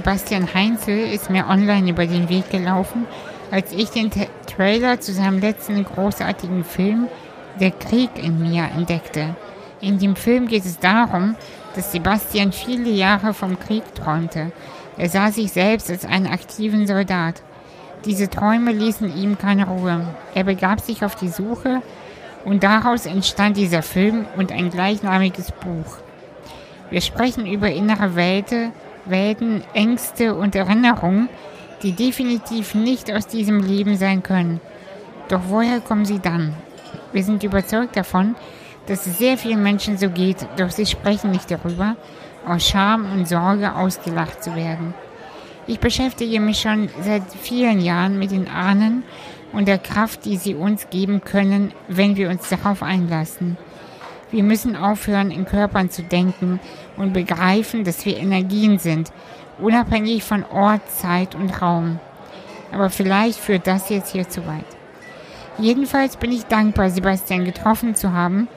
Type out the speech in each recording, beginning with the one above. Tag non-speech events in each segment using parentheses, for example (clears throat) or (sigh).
Sebastian Heinzel ist mir online über den Weg gelaufen, als ich den T Trailer zu seinem letzten großartigen Film Der Krieg in mir entdeckte. In dem Film geht es darum, dass Sebastian viele Jahre vom Krieg träumte. Er sah sich selbst als einen aktiven Soldat. Diese Träume ließen ihm keine Ruhe. Er begab sich auf die Suche und daraus entstand dieser Film und ein gleichnamiges Buch. Wir sprechen über innere Welten, Welten, Ängste und Erinnerungen, die definitiv nicht aus diesem Leben sein können. Doch woher kommen sie dann? Wir sind überzeugt davon, dass es sehr vielen Menschen so geht, doch sie sprechen nicht darüber, aus Scham und Sorge ausgelacht zu werden. Ich beschäftige mich schon seit vielen Jahren mit den Ahnen und der Kraft, die sie uns geben können, wenn wir uns darauf einlassen. Wir müssen aufhören, in Körpern zu denken und begreifen, dass wir Energien sind, unabhängig von Ort, Zeit und Raum. Aber vielleicht führt das jetzt hier zu weit. Jedenfalls bin ich dankbar, Sebastian getroffen zu haben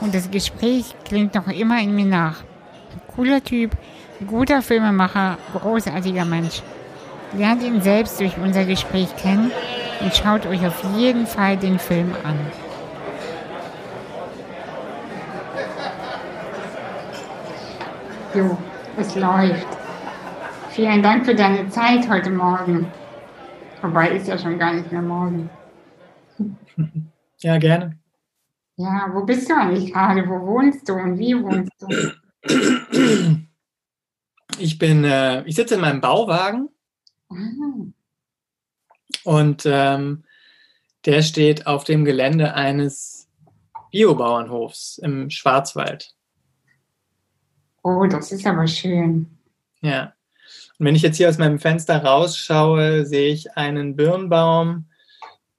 und das Gespräch klingt noch immer in mir nach. Cooler Typ, guter Filmemacher, großartiger Mensch. Lernt ihn selbst durch unser Gespräch kennen und schaut euch auf jeden Fall den Film an. Jo, es läuft. Vielen Dank für deine Zeit heute Morgen. Wobei ist ja schon gar nicht mehr morgen. (laughs) Ja, gerne. Ja, wo bist du eigentlich gerade? Wo wohnst du und wie wohnst du? (clears throat) Ich bin, äh, ich sitze in meinem Bauwagen ah. und ähm, der steht auf dem Gelände eines Biobauernhofs im Schwarzwald. Oh, das ist aber schön. Ja. Und wenn ich jetzt hier aus meinem Fenster rausschaue, sehe ich einen Birnbaum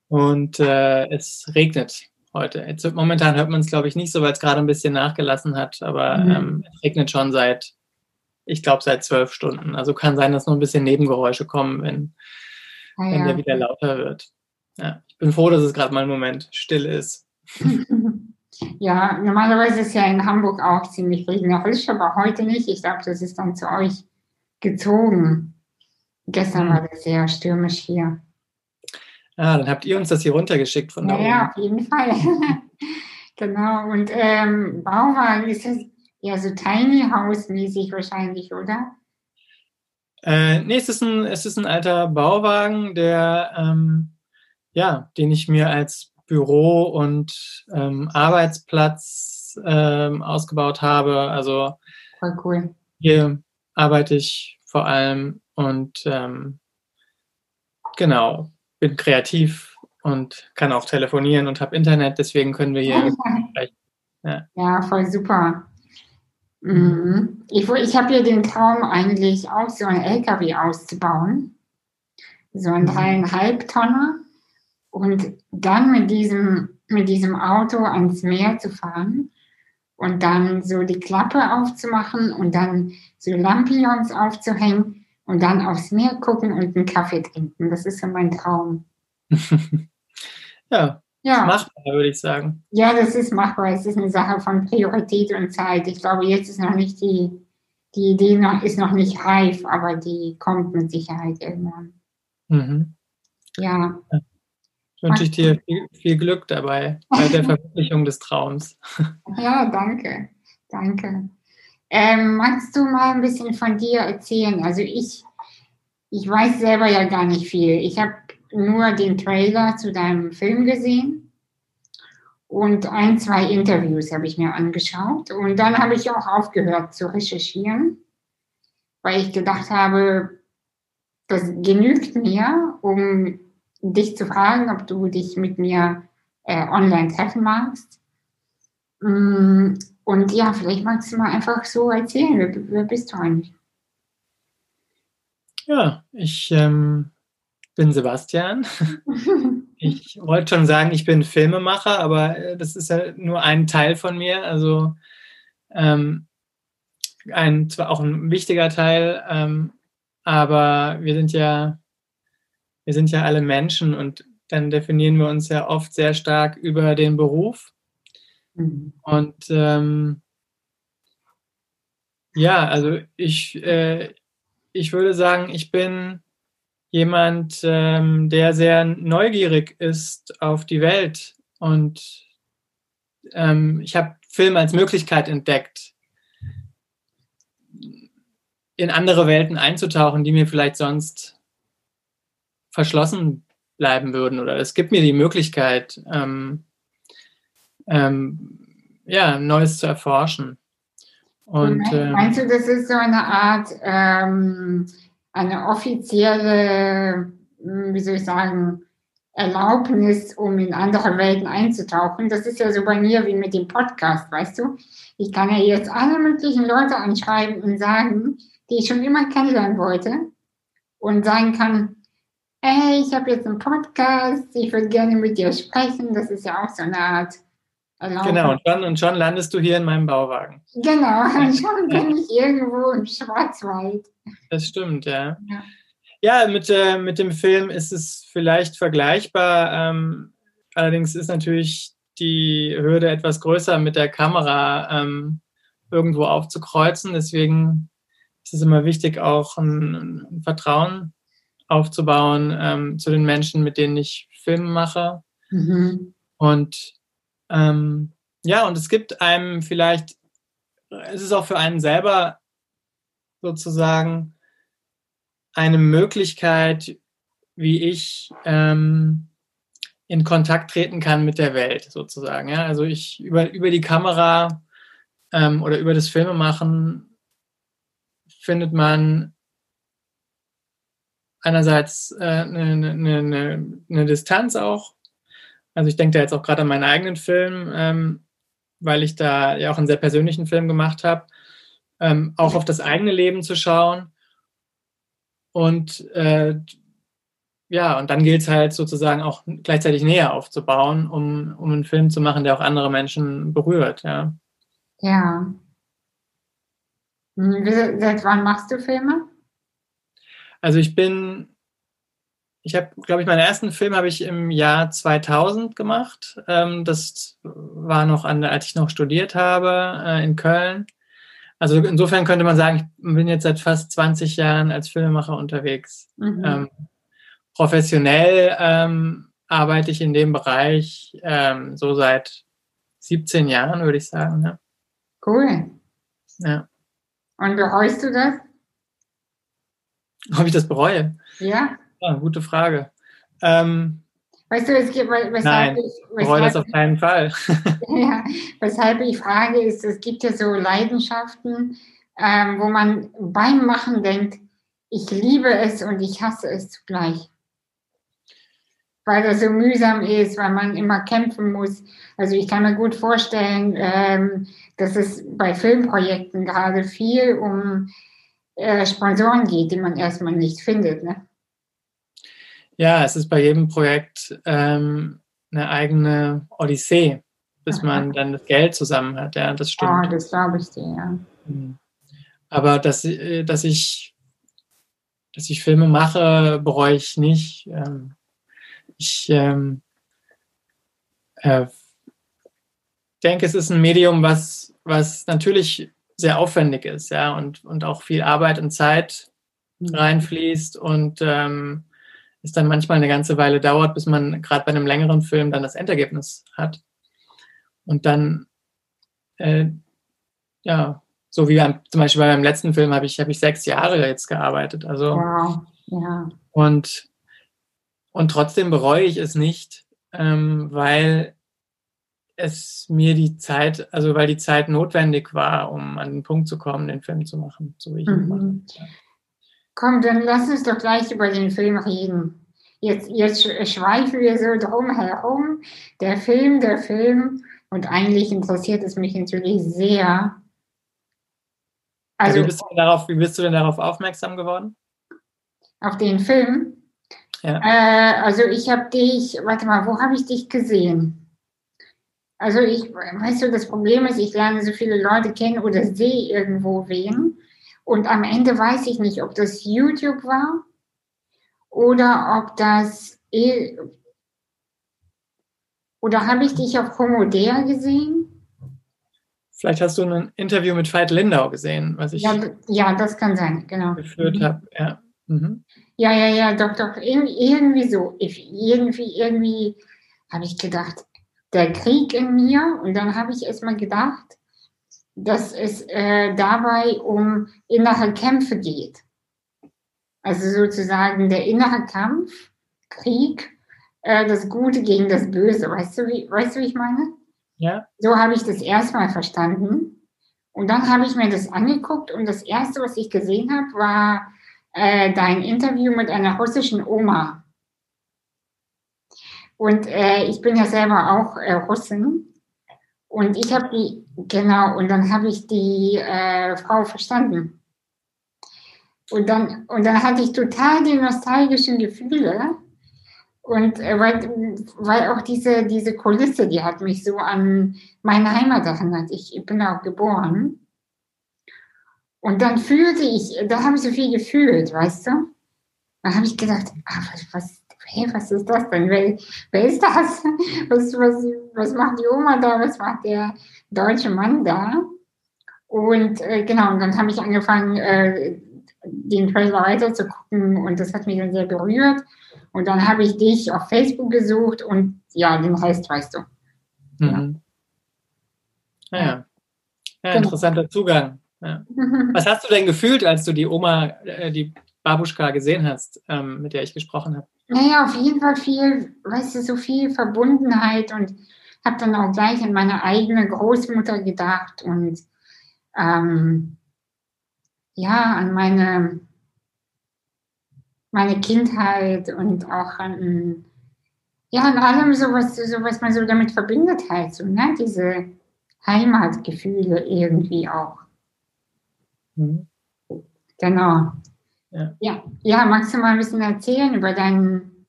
und äh, es regnet heute. Jetzt, momentan hört man es, glaube ich, nicht so, weil es gerade ein bisschen nachgelassen hat, aber mhm. ähm, es regnet schon seit, ich glaube, seit zwölf Stunden. Also kann sein, dass noch ein bisschen Nebengeräusche kommen, wenn, ah, ja. wenn der wieder lauter wird. Ja, ich bin froh, dass es gerade mal einen Moment still ist. (laughs) Ja, normalerweise ist ja in Hamburg auch ziemlich regnerisch, aber heute nicht. Ich glaube, das ist dann zu euch gezogen. Gestern mhm. war das sehr stürmisch hier. Ah, dann habt ihr uns das hier runtergeschickt von da ja, Ja, auf jeden Fall. (laughs) genau. Und ähm, Bauwagen ist das ja so Tiny House-mäßig wahrscheinlich, oder? Äh, nee, es ist, ein, es ist ein alter Bauwagen, der, ähm, ja, den ich mir als Büro und ähm, Arbeitsplatz ähm, ausgebaut habe. Also Voll cool. hier arbeite ich vor allem und ähm, genau, bin kreativ und kann auch telefonieren und habe Internet, deswegen können wir hier (laughs) sprechen. Ja. ja, voll super. Mhm. Ich, ich habe ja den Traum eigentlich auch so ein LKW auszubauen. So ein mhm. dreieinhalb Tonner. Und dann mit diesem, mit diesem Auto ans Meer zu fahren und dann so die Klappe aufzumachen und dann so Lampions aufzuhängen und dann aufs Meer gucken und einen Kaffee trinken. Das ist so mein Traum. (laughs) ja, ja. machbar, würde ich sagen. Ja, das ist machbar. Es ist eine Sache von Priorität und Zeit. Ich glaube, jetzt ist noch nicht die, die Idee noch, ist noch nicht reif, aber die kommt mit Sicherheit irgendwann. Mhm. Ja. ja. Wünsche ich dir viel, viel Glück dabei bei der (laughs) Verwirklichung des Traums. Ja, danke. Danke. Ähm, magst du mal ein bisschen von dir erzählen? Also ich, ich weiß selber ja gar nicht viel. Ich habe nur den Trailer zu deinem Film gesehen und ein, zwei Interviews habe ich mir angeschaut. Und dann habe ich auch aufgehört zu recherchieren, weil ich gedacht habe, das genügt mir, um dich zu fragen, ob du dich mit mir äh, online treffen magst. Mm, und ja, vielleicht magst du mal einfach so erzählen, wer, wer bist du eigentlich? Ja, ich ähm, bin Sebastian. (laughs) ich wollte schon sagen, ich bin Filmemacher, aber äh, das ist ja nur ein Teil von mir. Also ähm, ein zwar auch ein wichtiger Teil, ähm, aber wir sind ja wir sind ja alle Menschen und dann definieren wir uns ja oft sehr stark über den Beruf. Mhm. Und ähm, ja, also ich, äh, ich würde sagen, ich bin jemand, ähm, der sehr neugierig ist auf die Welt und ähm, ich habe Film als Möglichkeit entdeckt, in andere Welten einzutauchen, die mir vielleicht sonst verschlossen bleiben würden. Oder es gibt mir die Möglichkeit, ähm, ähm, ja, Neues zu erforschen. Und, ähm, Meinst du, das ist so eine Art, ähm, eine offizielle, hm, wie soll ich sagen, Erlaubnis, um in andere Welten einzutauchen? Das ist ja so bei mir wie mit dem Podcast, weißt du? Ich kann ja jetzt alle möglichen Leute anschreiben und sagen, die ich schon immer kennenlernen wollte und sagen kann, ey, ich habe jetzt einen Podcast, ich würde gerne mit dir sprechen. Das ist ja auch so eine Art Genau, und schon, und schon landest du hier in meinem Bauwagen. Genau, (laughs) und schon bin ich irgendwo im Schwarzwald. Das stimmt, ja. Ja, ja mit, äh, mit dem Film ist es vielleicht vergleichbar. Ähm, allerdings ist natürlich die Hürde etwas größer, mit der Kamera ähm, irgendwo aufzukreuzen. Deswegen ist es immer wichtig, auch ein, ein Vertrauen aufzubauen ähm, zu den Menschen, mit denen ich Filme mache. Mhm. Und ähm, ja, und es gibt einem vielleicht, es ist auch für einen selber sozusagen eine Möglichkeit, wie ich ähm, in Kontakt treten kann mit der Welt sozusagen. Ja? Also ich über, über die Kamera ähm, oder über das Filmemachen findet man einerseits äh, eine, eine, eine, Distanz auch also ich denke da jetzt auch gerade an meinen eigenen Film, ähm, weil ich da ja auch einen sehr persönlichen Film gemacht habe, ähm, auch auf das eigene Leben zu schauen. Und äh, ja, und dann gilt es halt sozusagen auch gleichzeitig näher aufzubauen, um, um einen Film zu machen, der auch andere Menschen berührt, ja. Ja. Seit wann machst du Filme? Also ich bin ich habe, glaube ich, meinen ersten Film habe ich im Jahr 2000 gemacht. Ähm, das war noch an, als ich noch studiert habe äh, in Köln. Also insofern könnte man sagen, ich bin jetzt seit fast 20 Jahren als Filmemacher unterwegs. Mhm. Ähm, professionell ähm, arbeite ich in dem Bereich ähm, so seit 17 Jahren, würde ich sagen. Ja. Cool. Ja. Und bereust du das? (laughs) Ob ich das bereue? Ja. Ja, gute Frage. Ähm, weißt du, es gibt, weshalb nein, ich, weshalb das auf keinen Fall. (laughs) ja, weshalb ich frage, ist, es gibt ja so Leidenschaften, ähm, wo man beim Machen denkt, ich liebe es und ich hasse es zugleich. Weil das so mühsam ist, weil man immer kämpfen muss. Also ich kann mir gut vorstellen, ähm, dass es bei Filmprojekten gerade viel um äh, Sponsoren geht, die man erstmal nicht findet. Ne? Ja, es ist bei jedem Projekt ähm, eine eigene Odyssee, bis Aha. man dann das Geld zusammen hat. Ja, das stimmt. Oh, das glaube ich dir, ja. Mhm. Aber dass, äh, dass ich dass ich Filme mache, bereue ich nicht. Ähm, ich ähm, äh, denke, es ist ein Medium, was, was natürlich sehr aufwendig ist, ja, und, und auch viel Arbeit und Zeit mhm. reinfließt und ähm, es dann manchmal eine ganze Weile dauert, bis man gerade bei einem längeren Film dann das Endergebnis hat. Und dann, äh, ja, so wie beim, zum Beispiel bei meinem letzten Film habe ich, hab ich sechs Jahre jetzt gearbeitet. Also, wow. ja. Und, und trotzdem bereue ich es nicht, ähm, weil es mir die Zeit, also weil die Zeit notwendig war, um an den Punkt zu kommen, den Film zu machen, so wie ich ihn mhm. habe. Komm, dann lass uns doch gleich über den Film reden. Jetzt, jetzt schweifen wir so drum herum. Der Film, der Film. Und eigentlich interessiert es mich natürlich sehr. Also, wie, bist du darauf, wie bist du denn darauf aufmerksam geworden? Auf den Film? Ja. Äh, also ich habe dich, warte mal, wo habe ich dich gesehen? Also ich, weißt du, das Problem ist, ich lerne so viele Leute kennen oder sehe irgendwo wen. Und am Ende weiß ich nicht, ob das YouTube war oder ob das eh oder habe ich dich auf Homodea gesehen? Vielleicht hast du ein Interview mit Veit Lindau gesehen, was ich Ja, ja das kann sein, genau. geführt Mhm. habe. Ja. Mhm. Ja, ja, ja, doch, doch, irgendwie, so. Ich, irgendwie, irgendwie habe ich gedacht, der Krieg in mir. Und dann habe ich erstmal gedacht, dass es äh, dabei um innere Kämpfe geht. Also sozusagen der innere Kampf, Krieg, äh, das Gute gegen das Böse. Weißt du, wie, weißt du, wie ich meine? ja. So habe ich das erstmal verstanden. Und dann habe ich mir das angeguckt und das Erste, was ich gesehen habe, war äh, dein Interview mit einer russischen Oma. Und äh, ich bin ja selber auch äh, Russin. Und ich habe die, genau, und dann habe ich die äh, Frau verstanden. Und dann, und dann hatte ich total die nostalgischen Gefühle. Und äh, weil, weil auch diese, diese Kulisse, die hat mich so an meine Heimat erinnert. Ich bin auch geboren. Und dann fühlte ich, da habe ich so viel gefühlt, weißt du? Da habe ich gedacht, ah, was, was, hey, was ist das denn? Wer, wer ist das? (laughs) Was, was, was macht die Oma da? Was macht der deutsche Mann da? Und äh, genau, und dann habe ich angefangen, äh, den Trailer weiterzugucken und das hat mich dann sehr berührt. Und dann habe ich dich auf Facebook gesucht und ja, den Rest weißt du. Mhm. Ja. Ja, ja Genau. interessanter Zugang. Ja. (laughs) Was hast du denn gefühlt, als du die Oma, äh, die Babuschka gesehen hast, ähm, mit der ich gesprochen habe? Naja, auf jeden Fall viel, weißt du, so viel Verbundenheit und habe dann auch gleich an meine eigene Großmutter gedacht und ähm, ja, an meine, meine Kindheit und auch an, ja, an allem so, was, so, was man so damit verbindet halt, so, ne? diese Heimatgefühle irgendwie auch. Mhm. Genau. Ja. ja, ja, magst du mal ein bisschen erzählen über deinen,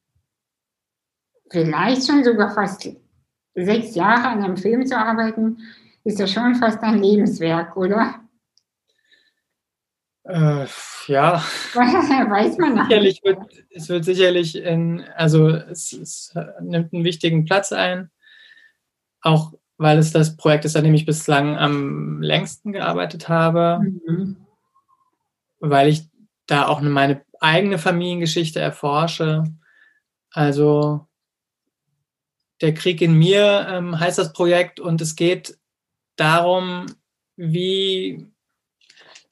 vielleicht schon sogar fast sechs Jahre an einem Film zu arbeiten, ist ja schon fast ein Lebenswerk, oder? Äh, ja, (laughs) Weiß man noch sicherlich nicht. wird, es wird sicherlich in, also es, es nimmt einen wichtigen Platz ein, auch weil es das Projekt ist, an dem ich bislang am längsten gearbeitet habe, Mhm. weil ich da auch meine eigene Familiengeschichte erforsche. Also der Krieg in mir ähm, heißt das Projekt und es geht darum, wie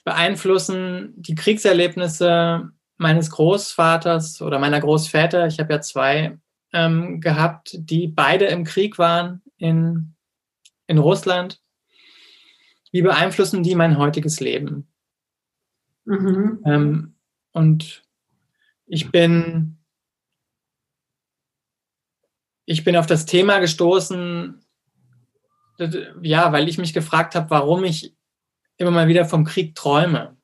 beeinflussen die Kriegserlebnisse meines Großvaters oder meiner Großväter, ich habe ja zwei ähm, gehabt, die beide im Krieg waren in, in Russland. Wie beeinflussen die mein heutiges Leben? Mhm. Ähm, und ich bin, ich bin auf das Thema gestoßen, ja, weil ich mich gefragt habe, warum ich immer mal wieder vom Krieg träume.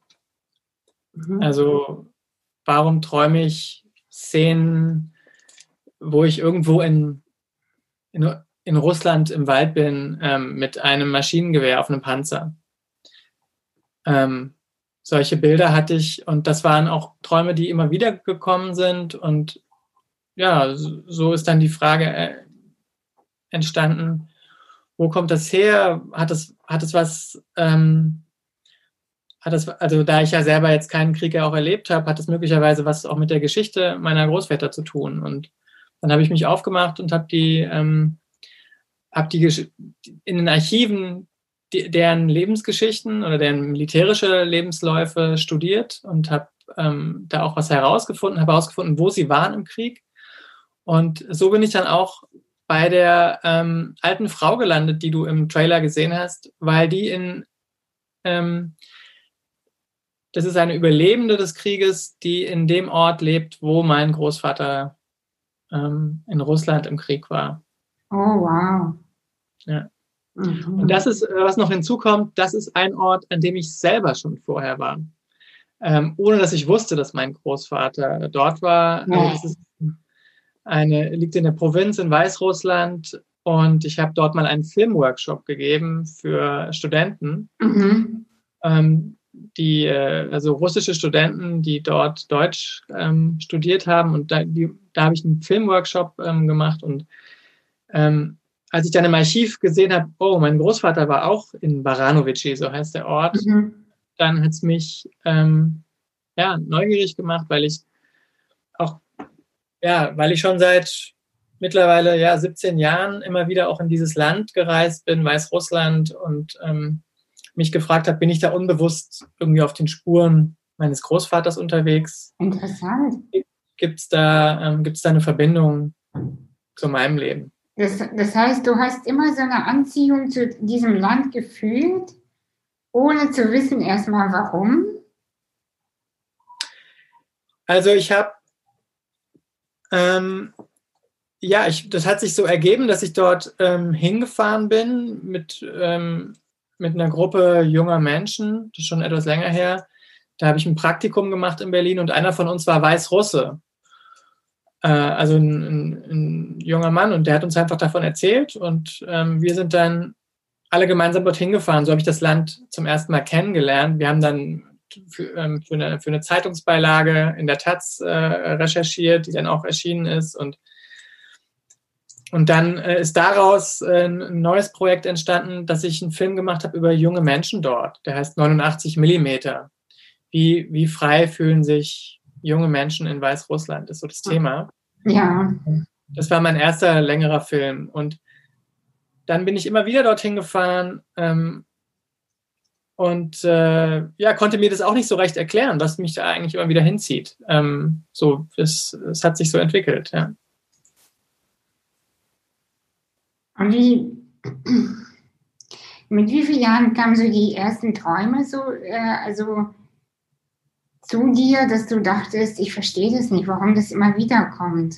Mhm. Also warum träume ich Szenen, wo ich irgendwo in, in, in Russland im Wald bin ähm, mit einem Maschinengewehr auf einem Panzer? Ähm, solche Bilder hatte ich und das waren auch Träume, die immer wieder gekommen sind und ja, so ist dann die Frage äh, entstanden, wo kommt das her? Hat es, hat es was, ähm, hat es, also da ich ja selber jetzt keinen Krieg ja auch erlebt habe, hat es möglicherweise was auch mit der Geschichte meiner Großväter zu tun. Und dann habe ich mich aufgemacht und habe die, ähm, habe die in den Archiven die, deren Lebensgeschichten oder deren militärische Lebensläufe studiert und habe ähm, da auch was herausgefunden, habe herausgefunden, wo sie waren im Krieg. Und so bin ich dann auch bei der ähm, alten Frau gelandet, die du im Trailer gesehen hast, weil die in, ähm, das ist eine Überlebende des Krieges, die in dem Ort lebt, wo mein Großvater ähm, in Russland im Krieg war. Oh, wow. Ja. Mhm. Und das ist, was noch hinzukommt, das ist ein Ort, an dem ich selber schon vorher war. Ähm, ohne dass ich wusste, dass mein Großvater dort war. Ja. Also das ist eine, liegt in der Provinz in Weißrussland und ich habe dort mal einen Filmworkshop gegeben für Studenten, Mhm. ähm, die, äh, also russische Studenten, die dort Deutsch ähm, studiert haben und da, die, da habe ich einen Filmworkshop ähm, gemacht und ähm, als ich dann im Archiv gesehen habe, oh, mein Großvater war auch in Baranovici, so heißt der Ort, mhm. dann hat es mich ähm, ja, neugierig gemacht, weil ich auch, ja, weil ich schon seit mittlerweile ja 17 Jahren immer wieder auch in dieses Land gereist bin, Weißrussland und ähm, mich gefragt habe, bin ich da unbewusst irgendwie auf den Spuren meines Großvaters unterwegs? Interessant. Gibt es da, ähm, da eine Verbindung zu meinem Leben? Das, das heißt, du hast immer so eine Anziehung zu diesem Land gefühlt, ohne zu wissen erstmal warum? Also ich habe, ähm, ja, ich, das hat sich so ergeben, dass ich dort ähm, hingefahren bin mit, ähm, mit einer Gruppe junger Menschen, das ist schon etwas länger her. Da habe ich ein Praktikum gemacht in Berlin und einer von uns war Weißrusse. Äh, also ein, ein, ein, junger Mann und der hat uns einfach davon erzählt und ähm, wir sind dann alle gemeinsam dorthin gefahren. So habe ich das Land zum ersten Mal kennengelernt. Wir haben dann für, ähm, für, eine, für eine, Zeitungsbeilage in der Taz äh, recherchiert, die dann auch erschienen ist. Und, und dann äh, ist daraus äh, ein neues Projekt entstanden, dass ich einen Film gemacht habe über junge Menschen dort. Der heißt 89 Millimeter. Wie, wie frei fühlen sich junge Menschen in Weißrussland, ist so das Thema. Ja. Das war mein erster längerer Film. Und dann bin ich immer wieder dorthin gefahren, ähm, und äh, ja, konnte mir das auch nicht so recht erklären, was mich da eigentlich immer wieder hinzieht. Ähm, so, es, es hat sich so entwickelt, ja. Und wie, mit wie vielen Jahren kamen so die ersten Träume so, äh, also zu dir, dass du dachtest, ich verstehe das nicht, warum das immer wieder kommt?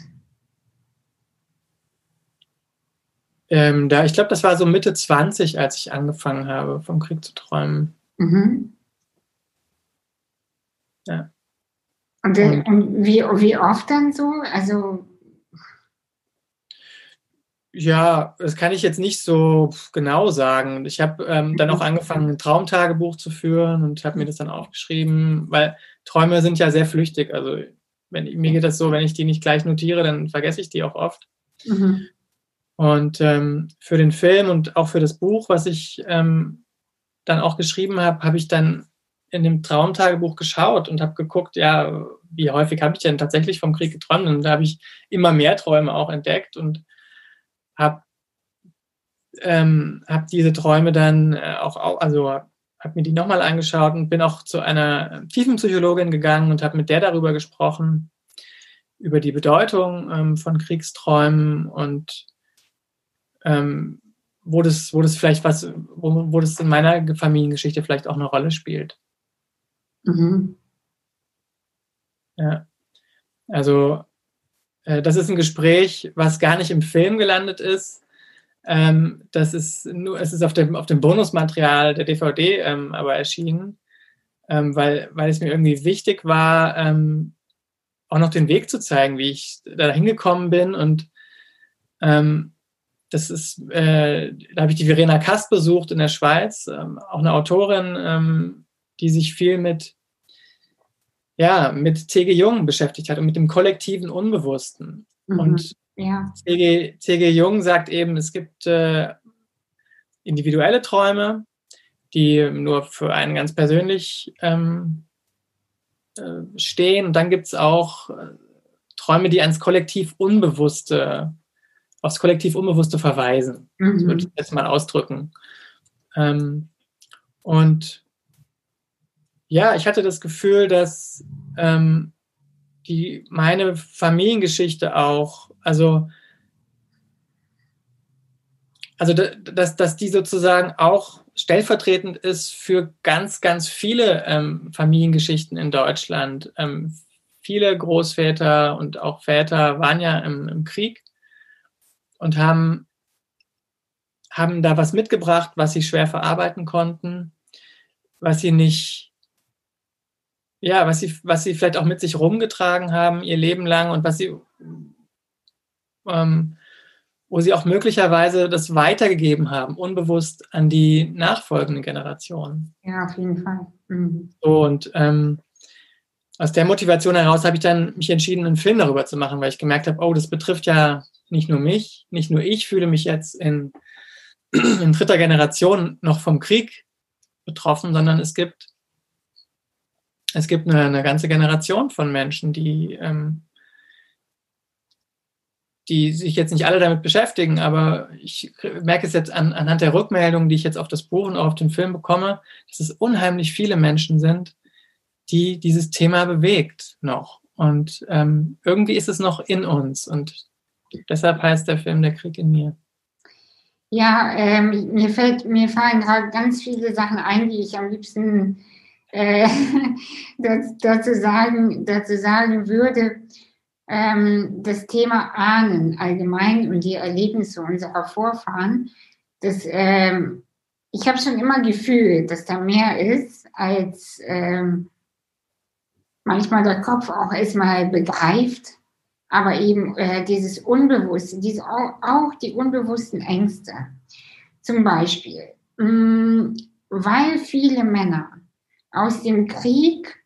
Ähm, da, ich glaube, das war so Mitte 20, als ich angefangen habe, vom Krieg zu träumen. Mhm. Ja. Und, und, wie, wie oft dann so? Also. Ja, das kann ich jetzt nicht so genau sagen. Ich habe ähm, dann auch angefangen, ein Traumtagebuch zu führen und habe mir das dann aufgeschrieben, weil Träume sind ja sehr flüchtig. Also wenn, mir geht das so, wenn ich die nicht gleich notiere, dann vergesse ich die auch oft. Mhm. Und ähm, für den Film und auch für das Buch, was ich ähm, dann auch geschrieben habe, habe ich dann in dem Traumtagebuch geschaut und habe geguckt, ja, wie häufig habe ich denn tatsächlich vom Krieg geträumt? Und da habe ich immer mehr Träume auch entdeckt und habe ähm, hab diese Träume dann äh, auch, also habe mir die nochmal angeschaut und bin auch zu einer Tiefenpsychologin gegangen und habe mit der darüber gesprochen, über die Bedeutung ähm, von Kriegsträumen und ähm, wo, das, wo das vielleicht was, wo, wo das in meiner Familiengeschichte vielleicht auch eine Rolle spielt. Mhm. Ja. Also, äh, das ist ein Gespräch, was gar nicht im Film gelandet ist. Ähm, das ist nur, es ist auf dem, auf dem Bonusmaterial der DVD ähm, aber erschienen, ähm, weil, weil es mir irgendwie wichtig war, ähm, auch noch den Weg zu zeigen, wie ich da hingekommen bin und ähm, das ist, äh, da habe ich die Verena Kast besucht in der Schweiz, ähm, auch eine Autorin, die sich viel mit, ja, mit C.G. Jung beschäftigt hat und mit dem kollektiven Unbewussten. Mhm. Und ja. C.G. Jung sagt eben, es gibt äh, individuelle Träume, die nur für einen ganz persönlich ähm, äh, stehen. Und dann gibt es auch äh, Träume, die ans kollektiv Unbewusste aufs kollektiv Unbewusste verweisen. Mhm. Das würde ich jetzt mal ausdrücken. Ähm, und ja, ich hatte das Gefühl, dass ähm, die, meine Familiengeschichte auch, also, also dass, dass die sozusagen auch stellvertretend ist für ganz, ganz viele ähm, Familiengeschichten in Deutschland. Ähm, viele Großväter und auch Väter waren ja im, im Krieg und haben, haben da was mitgebracht, was sie schwer verarbeiten konnten, was sie nicht, ja, was sie, was sie vielleicht auch mit sich rumgetragen haben ihr Leben lang und was sie, ähm, wo sie auch möglicherweise das weitergegeben haben, unbewusst an die nachfolgenden Generationen. Ja, auf jeden Fall. Mhm. Und ähm, aus der Motivation heraus habe ich dann mich entschieden, einen Film darüber zu machen, weil ich gemerkt habe, oh, das betrifft ja nicht nur mich, nicht nur ich fühle mich jetzt in, (clears throat) in dritter Generation noch vom Krieg betroffen, sondern es gibt, es gibt eine, eine ganze Generation von Menschen, die, ähm, die sich jetzt nicht alle damit beschäftigen, aber ich merke es jetzt an, anhand der Rückmeldungen, die ich jetzt auf das Buch und auf den Film bekomme, dass es unheimlich viele Menschen sind, die dieses Thema bewegt noch. Und ähm, irgendwie ist es noch in uns. Und deshalb heißt der Film Der Krieg in mir. Ja, ähm, mir, fällt, mir fallen gerade ganz viele Sachen ein, die ich am liebsten äh, (laughs) dazu, sagen, dazu sagen würde. Ähm, das Thema Ahnen allgemein und die Erlebnisse unserer Vorfahren, das, ähm, ich habe schon immer gefühlt, dass da mehr ist, als ähm, manchmal der Kopf auch erstmal begreift, aber eben äh, dieses Unbewusste, diese, auch, auch, die unbewussten Ängste. Zum Beispiel, mh, mm, weil viele Männer aus dem Krieg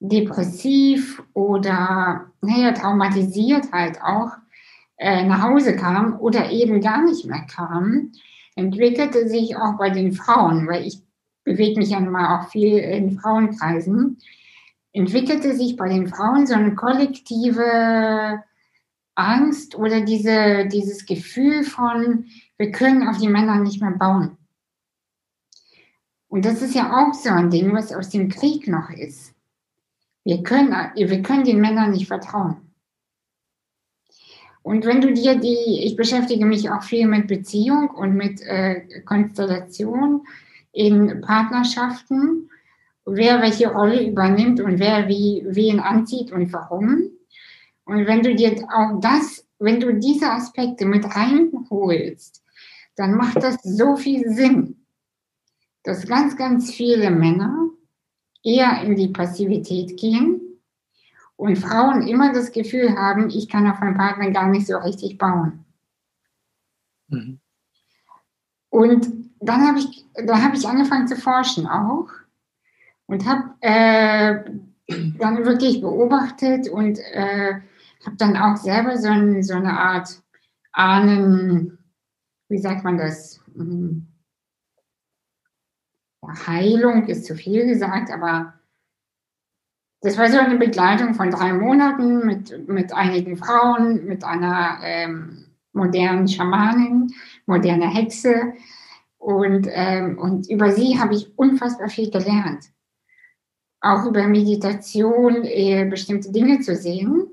depressiv oder naja, traumatisiert halt auch äh, nach Hause kamen oder eben gar nicht mehr kamen, entwickelte sich auch bei den Frauen, weil ich bewege mich ja mal auch viel in Frauenkreisen, entwickelte sich bei den Frauen so eine kollektive Angst oder diese, dieses Gefühl von, wir können auf die Männer nicht mehr bauen. Und das ist ja auch so ein Ding, was aus dem Krieg noch ist. Wir können, wir können den Männern nicht vertrauen. Und wenn du dir die, ich beschäftige mich auch viel mit Beziehung und mit äh, Konstellation in Partnerschaften wer welche Rolle übernimmt und wer wie wen anzieht und warum. Und wenn du dir auch das, wenn du diese Aspekte mit reinholst, dann macht das so viel Sinn, dass ganz, ganz viele Männer eher in die Passivität gehen und Frauen immer das Gefühl haben, ich kann auf meinen Partner gar nicht so richtig bauen. Mhm. Und dann habe ich, da habe ich angefangen zu forschen auch und habe äh, dann wirklich beobachtet und äh, habe dann auch selber so, ein, so, eine Art Ahnen, wie sagt man das? Hm. Ja, Heilung ist zu viel gesagt, aber das war so eine Begleitung von drei Monaten mit, mit einigen Frauen, mit einer ähm, modernen Schamanin, moderner Hexe. Und, ähm, und über sie habe ich unfassbar viel gelernt auch über Meditation äh, bestimmte Dinge zu sehen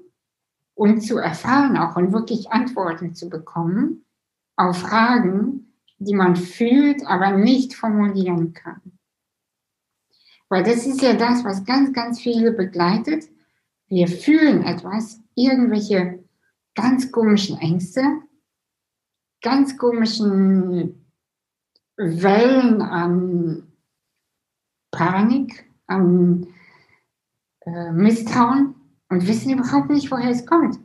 und zu erfahren auch und wirklich Antworten zu bekommen auf Fragen, die man fühlt, aber nicht formulieren kann. Weil das ist ja das, was ganz, ganz viele begleitet. Wir fühlen etwas, irgendwelche ganz komischen Ängste, ganz komischen Wellen an Panik, am äh, Misstrauen und wissen überhaupt nicht, woher es kommt.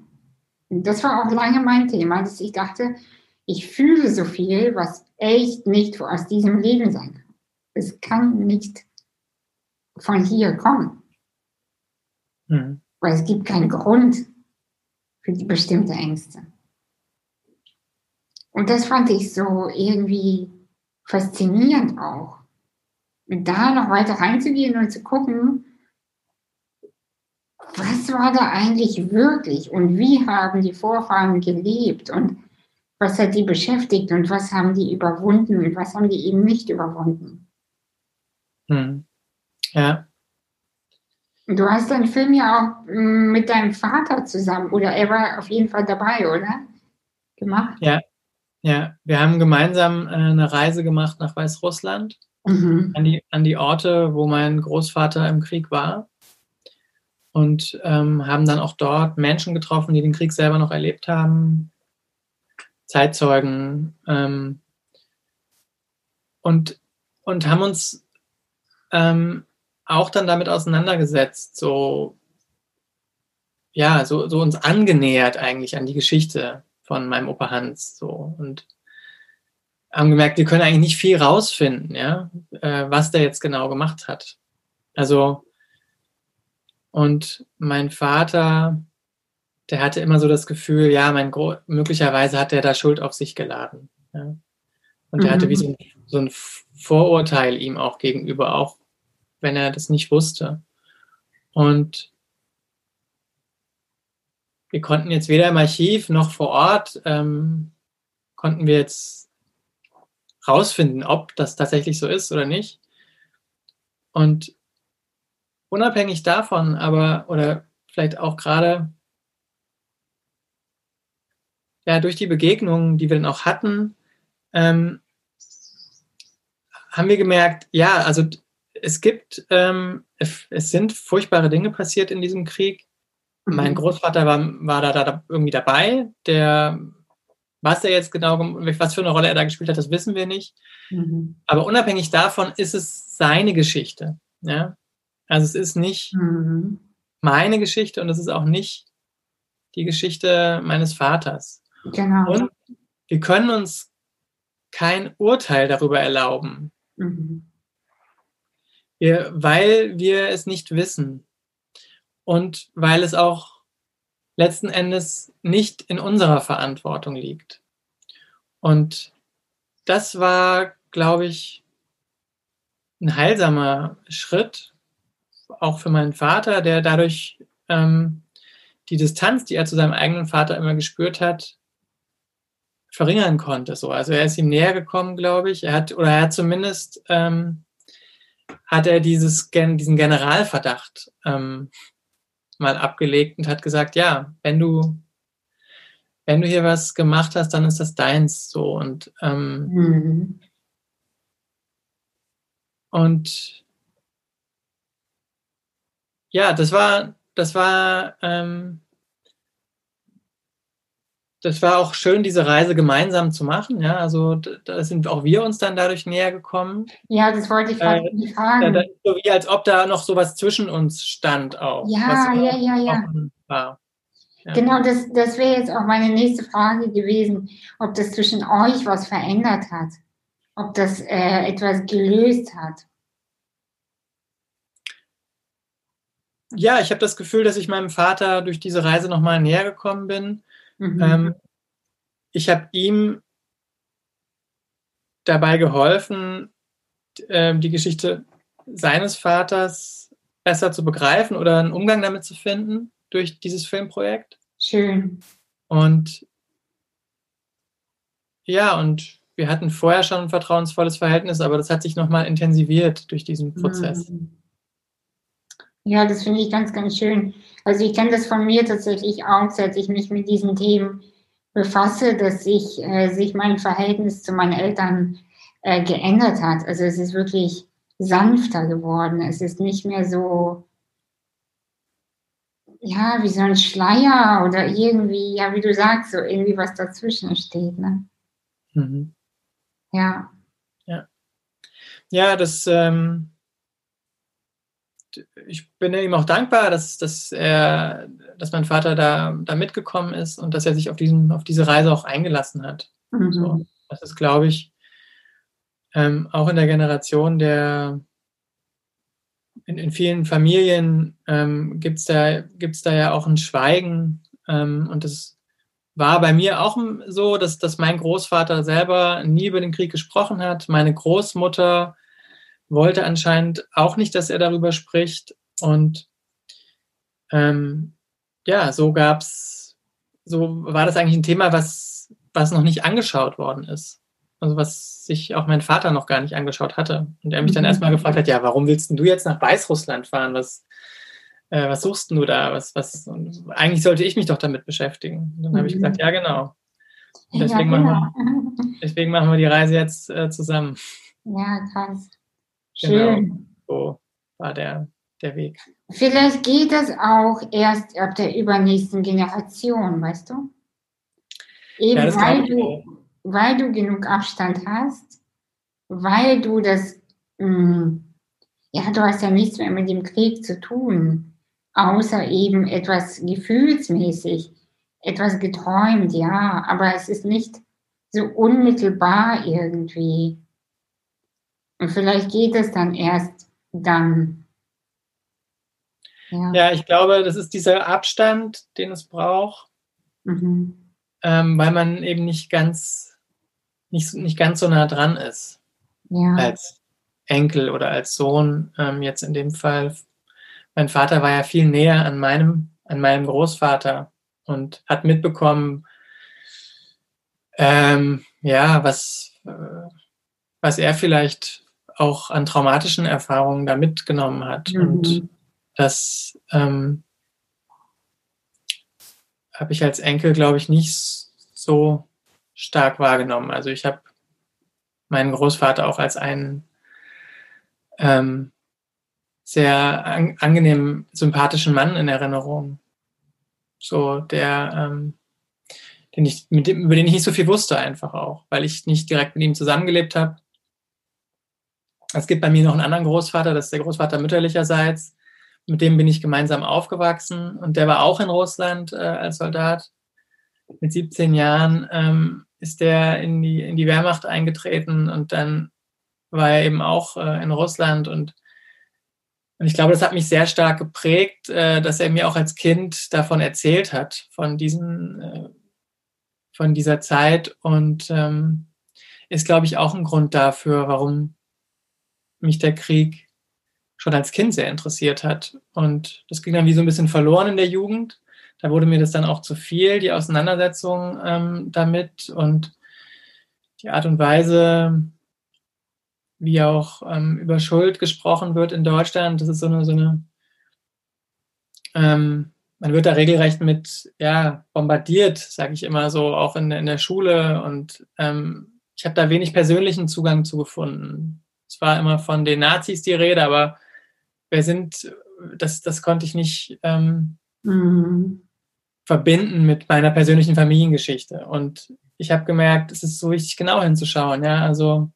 Und das war auch lange mein Thema, dass ich dachte, ich fühle so viel, was echt nicht aus diesem Leben sein kann. Es kann nicht von hier kommen. Mhm. Weil es gibt keinen Grund für die bestimmte Ängste. Und das fand ich so irgendwie faszinierend auch da noch weiter reinzugehen und zu gucken, was war da eigentlich wirklich und wie haben die Vorfahren gelebt und was hat die beschäftigt und was haben die überwunden und was haben die eben nicht überwunden. Hm. Ja. Du hast den Film ja auch hm, mit deinem Vater zusammen, oder er war auf jeden Fall dabei, oder? Gemacht? Ja, ja. Wir haben gemeinsam äh, eine Reise gemacht nach Weißrussland mhm. an, die, an die Orte, wo mein Großvater im Krieg war. Und ähm, haben dann auch dort Menschen getroffen, die den Krieg selber noch erlebt haben, Zeitzeugen. Ähm, und, und haben uns ähm, auch dann damit auseinandergesetzt, so, ja, so, so uns angenähert eigentlich an die Geschichte von meinem Opa Hans. So. Und haben gemerkt, wir können eigentlich nicht viel rausfinden, ja, äh, was der jetzt genau gemacht hat. Also Und mein Vater, der hatte immer so das Gefühl, ja, mein Gro möglicherweise hat er da Schuld auf sich geladen. Ja. Und er mhm. hatte wie so ein, so ein Vorurteil ihm auch gegenüber, auch wenn er das nicht wusste. Und wir konnten jetzt weder im Archiv noch vor Ort, ähm, konnten wir jetzt rausfinden, ob das tatsächlich so ist oder nicht. Und unabhängig davon, aber, oder vielleicht auch gerade ja, durch die Begegnungen, die wir dann auch hatten, ähm, haben wir gemerkt, ja, also es gibt, ähm, es sind furchtbare Dinge passiert in diesem Krieg. Mhm. Mein Großvater war, war da, da irgendwie dabei. Der, was er jetzt genau, was für eine Rolle er da gespielt hat, das wissen wir nicht. Mhm. Aber unabhängig davon ist es seine Geschichte. Ja? Also es ist nicht mhm. meine Geschichte und es ist auch nicht die Geschichte meines Vaters. Genau. Und wir können uns kein Urteil darüber erlauben, mhm. wir, weil wir es nicht wissen und weil es auch letzten Endes nicht in unserer Verantwortung liegt. Und das war, glaube ich, ein heilsamer Schritt, auch für meinen Vater, der dadurch ähm, die Distanz, die er zu seinem eigenen Vater immer gespürt hat, verringern konnte. So. Also er ist ihm näher gekommen, glaube ich. Er hat, oder er hat zumindest ähm, hat er dieses, diesen Generalverdacht ähm, mal abgelegt und hat gesagt, ja, wenn du, wenn du hier was gemacht hast, dann ist das deins so. Und, ähm, mhm. und ja, das war, das war, ähm, das war auch schön, diese Reise gemeinsam zu machen. Ja, also da sind auch wir uns dann dadurch näher gekommen. Ja, das wollte ich äh, fragen. Da, so wie als ob da noch sowas zwischen uns stand auch. Ja, ja, ja, ja. Ja. Genau, das, das wäre jetzt auch meine nächste Frage gewesen, ob das zwischen euch was verändert hat, ob das äh, etwas gelöst hat. Ja, ich habe das Gefühl, dass ich meinem Vater durch diese Reise nochmal näher gekommen bin Mhm. Ähm, ich habe ihm dabei geholfen, äh, die Geschichte seines Vaters besser zu begreifen oder einen Umgang damit zu finden durch dieses Filmprojekt. Schön. Und ja, und wir hatten vorher schon ein vertrauensvolles Verhältnis, aber das hat sich nochmal intensiviert durch diesen Prozess. Mhm. Ja, das finde ich ganz, ganz schön. Also ich kenne das von mir tatsächlich auch, seit ich mich mit diesen Themen befasse, dass sich, äh, sich mein Verhältnis zu meinen Eltern äh, geändert hat. Also es ist wirklich sanfter geworden. Es ist nicht mehr so, ja, wie so ein Schleier oder irgendwie, ja, wie du sagst, so irgendwie was dazwischen steht. Ne? Mhm. Ja. Ja. Ja, das, ähm, ich bin ihm auch dankbar, dass, dass, er, dass mein Vater da, da mitgekommen ist und dass er sich auf, diesen, auf diese Reise auch eingelassen hat. Mhm. So, das ist, glaube ich, ähm, auch in der Generation der, in, in vielen Familien ähm, gibt es da, gibt's da ja auch ein Schweigen ähm, und das war bei mir auch so, dass, dass mein Großvater selber nie über den Krieg gesprochen hat. Meine Großmutter wollte anscheinend auch nicht, dass er darüber spricht. Und ähm, ja, so gab's, so war das eigentlich ein Thema, was, was noch nicht angeschaut worden ist. Also was sich auch mein Vater noch gar nicht angeschaut hatte. Und er mich dann mhm. erstmal gefragt hat, ja, warum willst du jetzt nach Weißrussland fahren? Was, äh, was suchst du da? Was, was, eigentlich sollte ich mich doch damit beschäftigen. Und dann habe ich mhm. gesagt, ja, genau. deswegen, ja, genau. Machen wir, (laughs) deswegen machen wir die Reise jetzt äh, zusammen. Ja, krass. Genau. Schön. so war der, der Weg. Vielleicht geht das auch erst ab der übernächsten Generation, weißt du? Eben ja, weil, du, weil du genug Abstand hast, weil du das, mh, hm, ja, du hast ja nichts mehr mit dem Krieg zu tun, außer eben etwas gefühlsmäßig, etwas geträumt, ja, aber es ist nicht so unmittelbar irgendwie. Und vielleicht geht es dann erst dann. Ja. ja. ich glaube, das ist dieser Abstand, den es braucht, mhm. ähm, weil man eben nicht ganz, nicht, nicht ganz so nah dran ist ja. als Enkel oder als Sohn. Ähm, jetzt in dem Fall, mein Vater war ja viel näher an meinem, an meinem Großvater und hat mitbekommen, ähm, ja, was, äh, was er vielleicht auch an traumatischen Erfahrungen da mitgenommen hat. Mhm. Und das ähm, habe ich als Enkel, glaube ich, nicht so stark wahrgenommen. Also ich habe meinen Großvater auch als einen ähm, sehr an, angenehmen, sympathischen Mann in Erinnerung. So, der, ähm, den ich, mit dem, über den ich nicht so viel wusste, einfach auch, weil ich nicht direkt mit ihm zusammengelebt habe. Es gibt bei mir noch einen anderen Großvater, das ist der Großvater mütterlicherseits. Mit dem bin ich gemeinsam aufgewachsen und der war auch in Russland äh, als Soldat. Mit 17 Jahren ähm, ist der in die, in die Wehrmacht eingetreten und dann war er eben auch äh, in Russland und, und ich glaube, das hat mich sehr stark geprägt, äh, dass er mir auch als Kind davon erzählt hat, von diesen, äh, von dieser Zeit und ähm, ist, glaube ich, auch ein Grund dafür, warum mich der Krieg schon als Kind sehr interessiert hat. Und das ging dann wie so ein bisschen verloren in der Jugend. Da wurde mir das dann auch zu viel, die Auseinandersetzung ähm, damit und die Art und Weise, wie auch ähm, über Schuld gesprochen wird in Deutschland. Das ist so eine, so eine ähm, man wird da regelrecht mit, ja, bombardiert, sage ich immer so, auch in, in der Schule. Und ähm, ich habe da wenig persönlichen Zugang zu gefunden. Es war immer von den Nazis die Rede, aber wer sind, das, das konnte ich nicht ähm, mhm. verbinden mit meiner persönlichen Familiengeschichte. Und ich habe gemerkt, es ist so wichtig, genau hinzuschauen, ja, also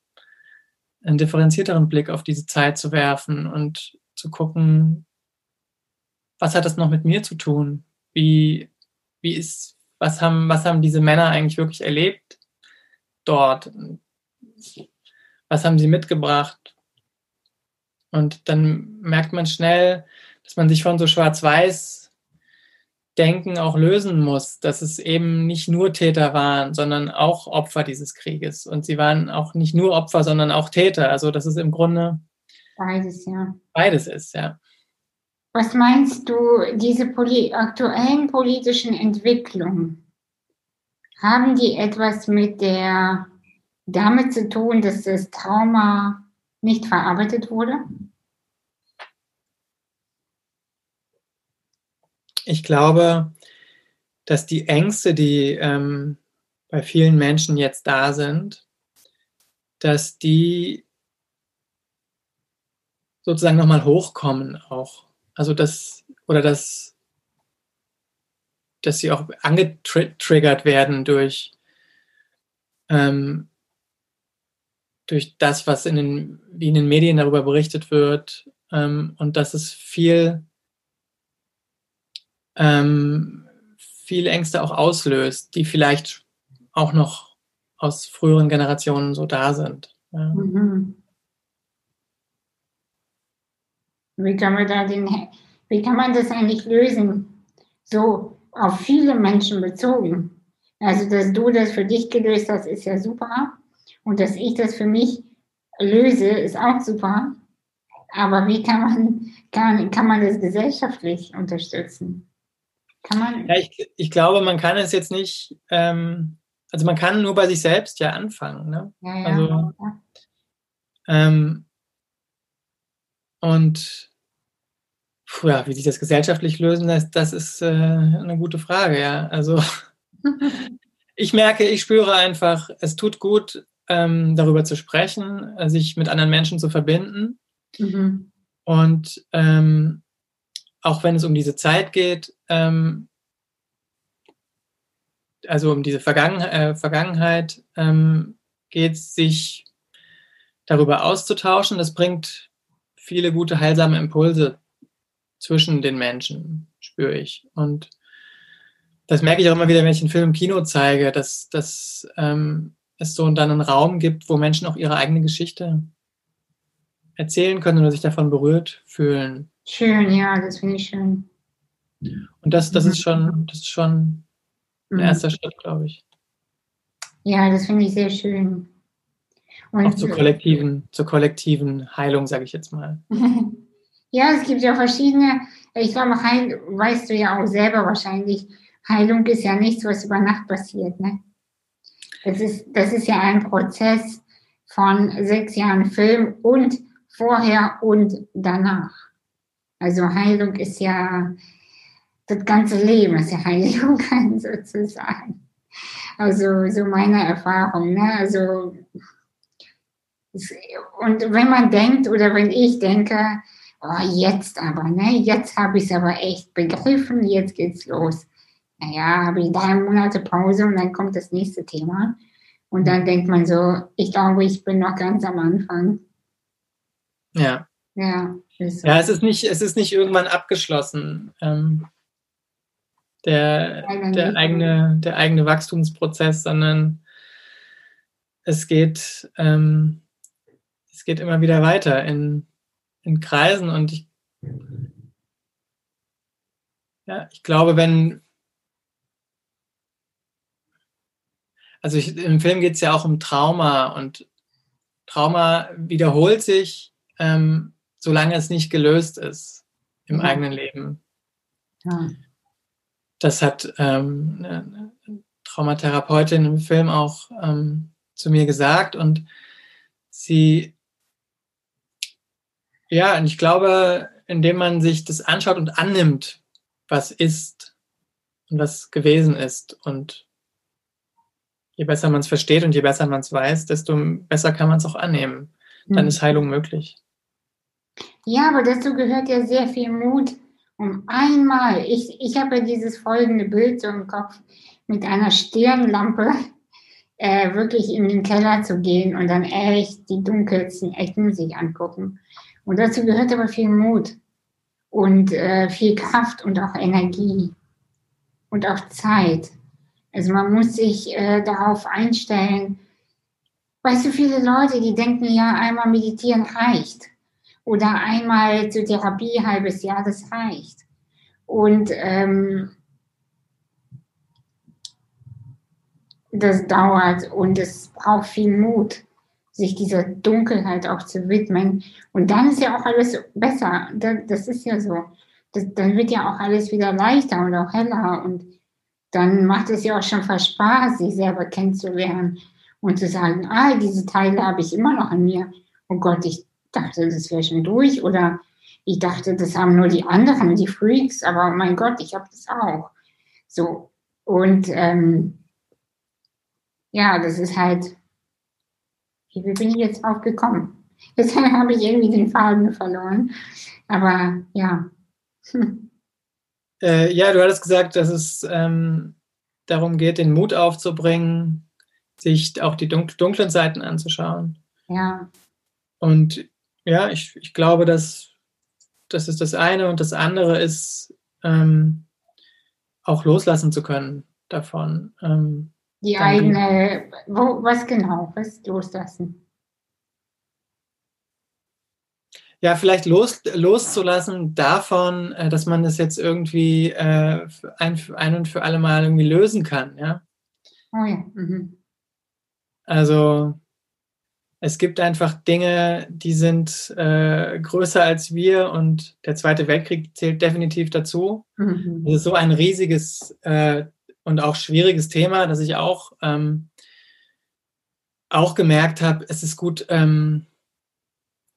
einen differenzierteren Blick auf diese Zeit zu werfen und zu gucken, was hat das noch mit mir zu tun? Wie, wie ist, was haben, was haben diese Männer eigentlich wirklich erlebt dort? Was haben sie mitgebracht? Und dann merkt man schnell, dass man sich von so schwarz-weiß Denken auch lösen muss, dass es eben nicht nur Täter waren, sondern auch Opfer dieses Krieges. Und sie waren auch nicht nur Opfer, sondern auch Täter. Also dass es im Grunde beides, ja. Beides ist, ja. Was meinst du, diese poli aktuellen politischen Entwicklungen, haben die etwas mit der damit zu tun, dass das Trauma nicht verarbeitet wurde? Ich glaube, dass die Ängste, die ähm, bei vielen Menschen jetzt da sind, dass die sozusagen nochmal hochkommen auch. Also das, oder das, dass sie auch angetriggert werden durch ähm, durch das, was in den, wie in den Medien darüber berichtet wird ähm, und dass es viel, ähm, viele Ängste auch auslöst, die vielleicht auch noch aus früheren Generationen so da sind. Ja. Mhm. Wie kann man da den, wie kann man das eigentlich lösen? So auf viele Menschen bezogen. Also, dass du das für dich gelöst hast, ist ja super. Und dass ich das für mich löse, ist auch super. Aber wie kann man, kann, kann man das gesellschaftlich unterstützen? Kann man? Ja, ich, ich glaube, man kann es jetzt nicht, ähm, also man kann nur bei sich selbst ja anfangen. Ne? Ja, ja, also, ja. Ähm, und ja, wie sich das gesellschaftlich lösen lässt, das ist äh, eine gute Frage, ja. Also (laughs) ich merke, ich spüre einfach, es tut gut, ähm, darüber zu sprechen, äh, sich mit anderen Menschen zu verbinden. Mhm. Und ähm, auch wenn es um diese Zeit geht, ähm, also um diese Vergangen äh, Vergangenheit, ähm, geht es sich darüber auszutauschen. Das bringt viele gute, heilsame Impulse zwischen den Menschen, spüre ich. Und das merke ich auch immer wieder, wenn ich einen Film im Kino zeige, dass, dass ähm, es so dann einen Raum gibt, wo Menschen auch ihre eigene Geschichte erzählen können oder sich davon berührt fühlen. Schön, ja, das finde ich schön. Und das, das ist schon, das ist schon ein Mhm. erster Schritt, glaube ich. Ja, das finde ich sehr schön. Und Auch zur kollektiven, zur kollektiven Heilung, sage ich jetzt mal. (laughs) ja, es gibt ja verschiedene, ich glaube, Heil, weißt du ja auch selber wahrscheinlich, Heilung ist ja nichts, was über Nacht passiert. Ne? Das, ist, das ist ja ein Prozess von sechs Jahren Film und vorher und danach. Also Heilung ist ja das ganze Leben ist ja Heilung (laughs) sozusagen. Also so meine Erfahrung. Ne? Also und wenn man denkt oder wenn ich denke, oh, jetzt aber, ne, jetzt habe ich es aber echt begriffen, jetzt geht's los. Naja, habe ich drei Monate Pause und dann kommt das nächste Thema. Und dann denkt man so, ich glaube, ich bin noch ganz am Anfang. Ja. Ja, so. Ja, es ist nicht, es ist nicht irgendwann abgeschlossen. Ähm, der, der, eigene, der eigene Wachstumsprozess, sondern es geht, ähm, es geht immer wieder weiter in, in Kreisen und ich, ja, ich glaube, wenn, also ich, im Film geht es ja auch um Trauma und Trauma wiederholt sich, ähm, solange es nicht gelöst ist im Ja. eigenen Leben. Ja. Das hat ähm, eine Traumatherapeutin im Film auch ähm, zu mir gesagt und sie, ja, und ich glaube, indem man sich das anschaut und annimmt, was ist und was gewesen ist und je besser man es versteht und je besser man es weiß, desto besser kann man es auch annehmen. Dann Hm. ist Heilung möglich. Ja, aber dazu gehört ja sehr viel Mut, um einmal, ich, ich habe ja dieses folgende Bild so im Kopf, mit einer Stirnlampe äh, wirklich in den Keller zu gehen und dann echt die dunkelsten Ecken sich angucken. Und dazu gehört aber viel Mut und äh, viel Kraft und auch Energie und auch Zeit. Also man muss sich äh, darauf einstellen. Weißt du, viele Leute, die denken ja, einmal meditieren reicht oder einmal zur Therapie halbes Jahr, das reicht. Und ähm, das dauert und es braucht viel Mut, sich dieser Dunkelheit auch zu widmen. Und dann ist ja auch alles besser. Das, das ist ja so. Das, dann wird ja auch alles wieder leichter und auch heller. Und dann macht es ja auch schon fast Spaß, sich selber kennenzulernen und zu sagen, ah, diese Teile habe ich immer noch an mir. Oh Gott, ich dachte, das wäre schon durch. Oder ich dachte, das haben nur die anderen, die Freaks. Aber mein Gott, ich habe das auch. So. Und ähm, ja, das ist halt, wie bin ich jetzt drauf gekommen? Jetzt (laughs) habe ich irgendwie den Faden verloren. Aber ja. Hm. (laughs) Äh, ja, du hattest gesagt, dass es ähm, darum geht, den Mut aufzubringen, sich auch die dunk dunklen Seiten anzuschauen. Ja. Und ja, ich, ich glaube, dass das ist das eine und das andere ist, ähm, auch loslassen zu können davon. Ähm, Die eigene, wo, was genau, was loslassen? Ja, vielleicht los, loszulassen davon, äh, dass man das jetzt irgendwie äh, ein, ein und für alle Mal irgendwie lösen kann. Ja? Oh ja. Mhm. Also es gibt einfach Dinge, die sind äh, größer als wir und der Zweite Weltkrieg zählt definitiv dazu. Mhm. Das ist so ein riesiges äh, und auch schwieriges Thema, dass ich auch, ähm, auch gemerkt habe, es ist gut, ähm,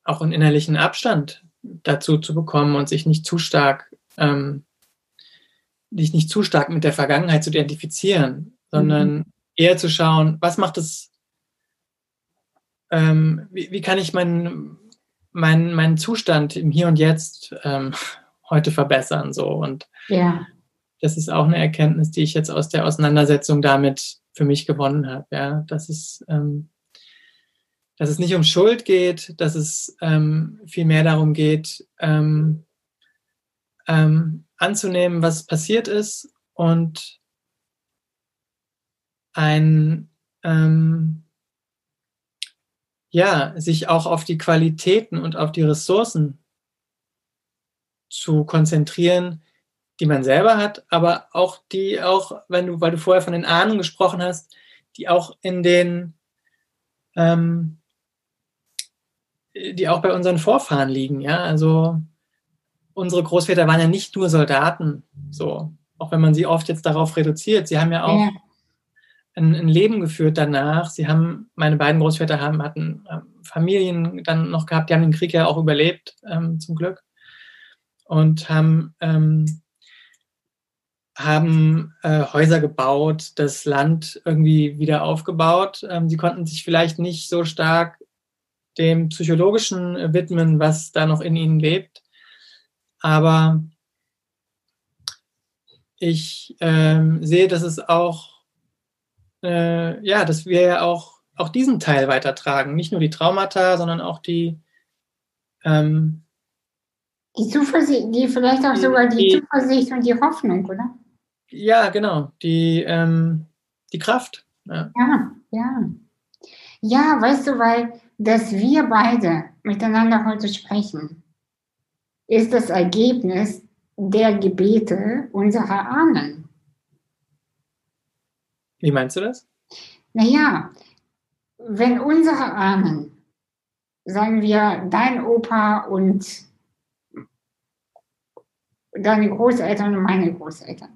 auch einen innerlichen Abstand dazu zu bekommen und sich nicht zu stark, ähm, sich nicht zu stark mit der Vergangenheit zu identifizieren, sondern eher zu schauen, was macht es, ähm, wie, wie kann ich meinen, meinen, meinen Zustand im Hier und Jetzt ähm, (laughs) heute verbessern so und Ja. das ist auch eine Erkenntnis, die ich jetzt aus der Auseinandersetzung damit für mich gewonnen habe. Ja, dass es, ähm, dass es nicht um Schuld geht, dass es ähm, viel mehr darum geht, ähm, ähm, anzunehmen, was passiert ist und ein ähm, ja, sich auch auf die Qualitäten und auf die Ressourcen zu konzentrieren, die man selber hat, aber auch die auch, wenn du, weil du vorher von den Ahnen gesprochen hast, die auch in den, ähm, die auch bei unseren Vorfahren liegen, ja. Also unsere Großväter waren ja nicht nur Soldaten, so, auch wenn man sie oft jetzt darauf reduziert. Sie haben ja auch ja. Ein, ein, Leben geführt danach. Sie haben, meine beiden Großväter haben, hatten ähm, Familien dann noch gehabt, die haben den Krieg ja auch überlebt, ähm, zum Glück. Und haben ähm, haben äh, Häuser gebaut, das Land irgendwie wieder aufgebaut. Ähm, sie konnten sich vielleicht nicht so stark dem Psychologischen widmen, was da noch in ihnen lebt. Aber ich ähm, sehe, dass es auch, äh, ja, dass wir ja auch, auch diesen Teil weitertragen. Nicht nur die Traumata, sondern auch die, ähm, die Zuversicht, die vielleicht auch sogar die, die Zuversicht und die Hoffnung, oder? Ja, genau. Die, ähm, die Kraft. Ja. ja, ja. Ja, weißt du, weil dass wir beide miteinander heute sprechen, ist das Ergebnis der Gebete unserer Ahnen. Wie meinst du das? Naja, wenn unsere Ahnen, sagen wir dein Opa und deine Großeltern und meine Großeltern,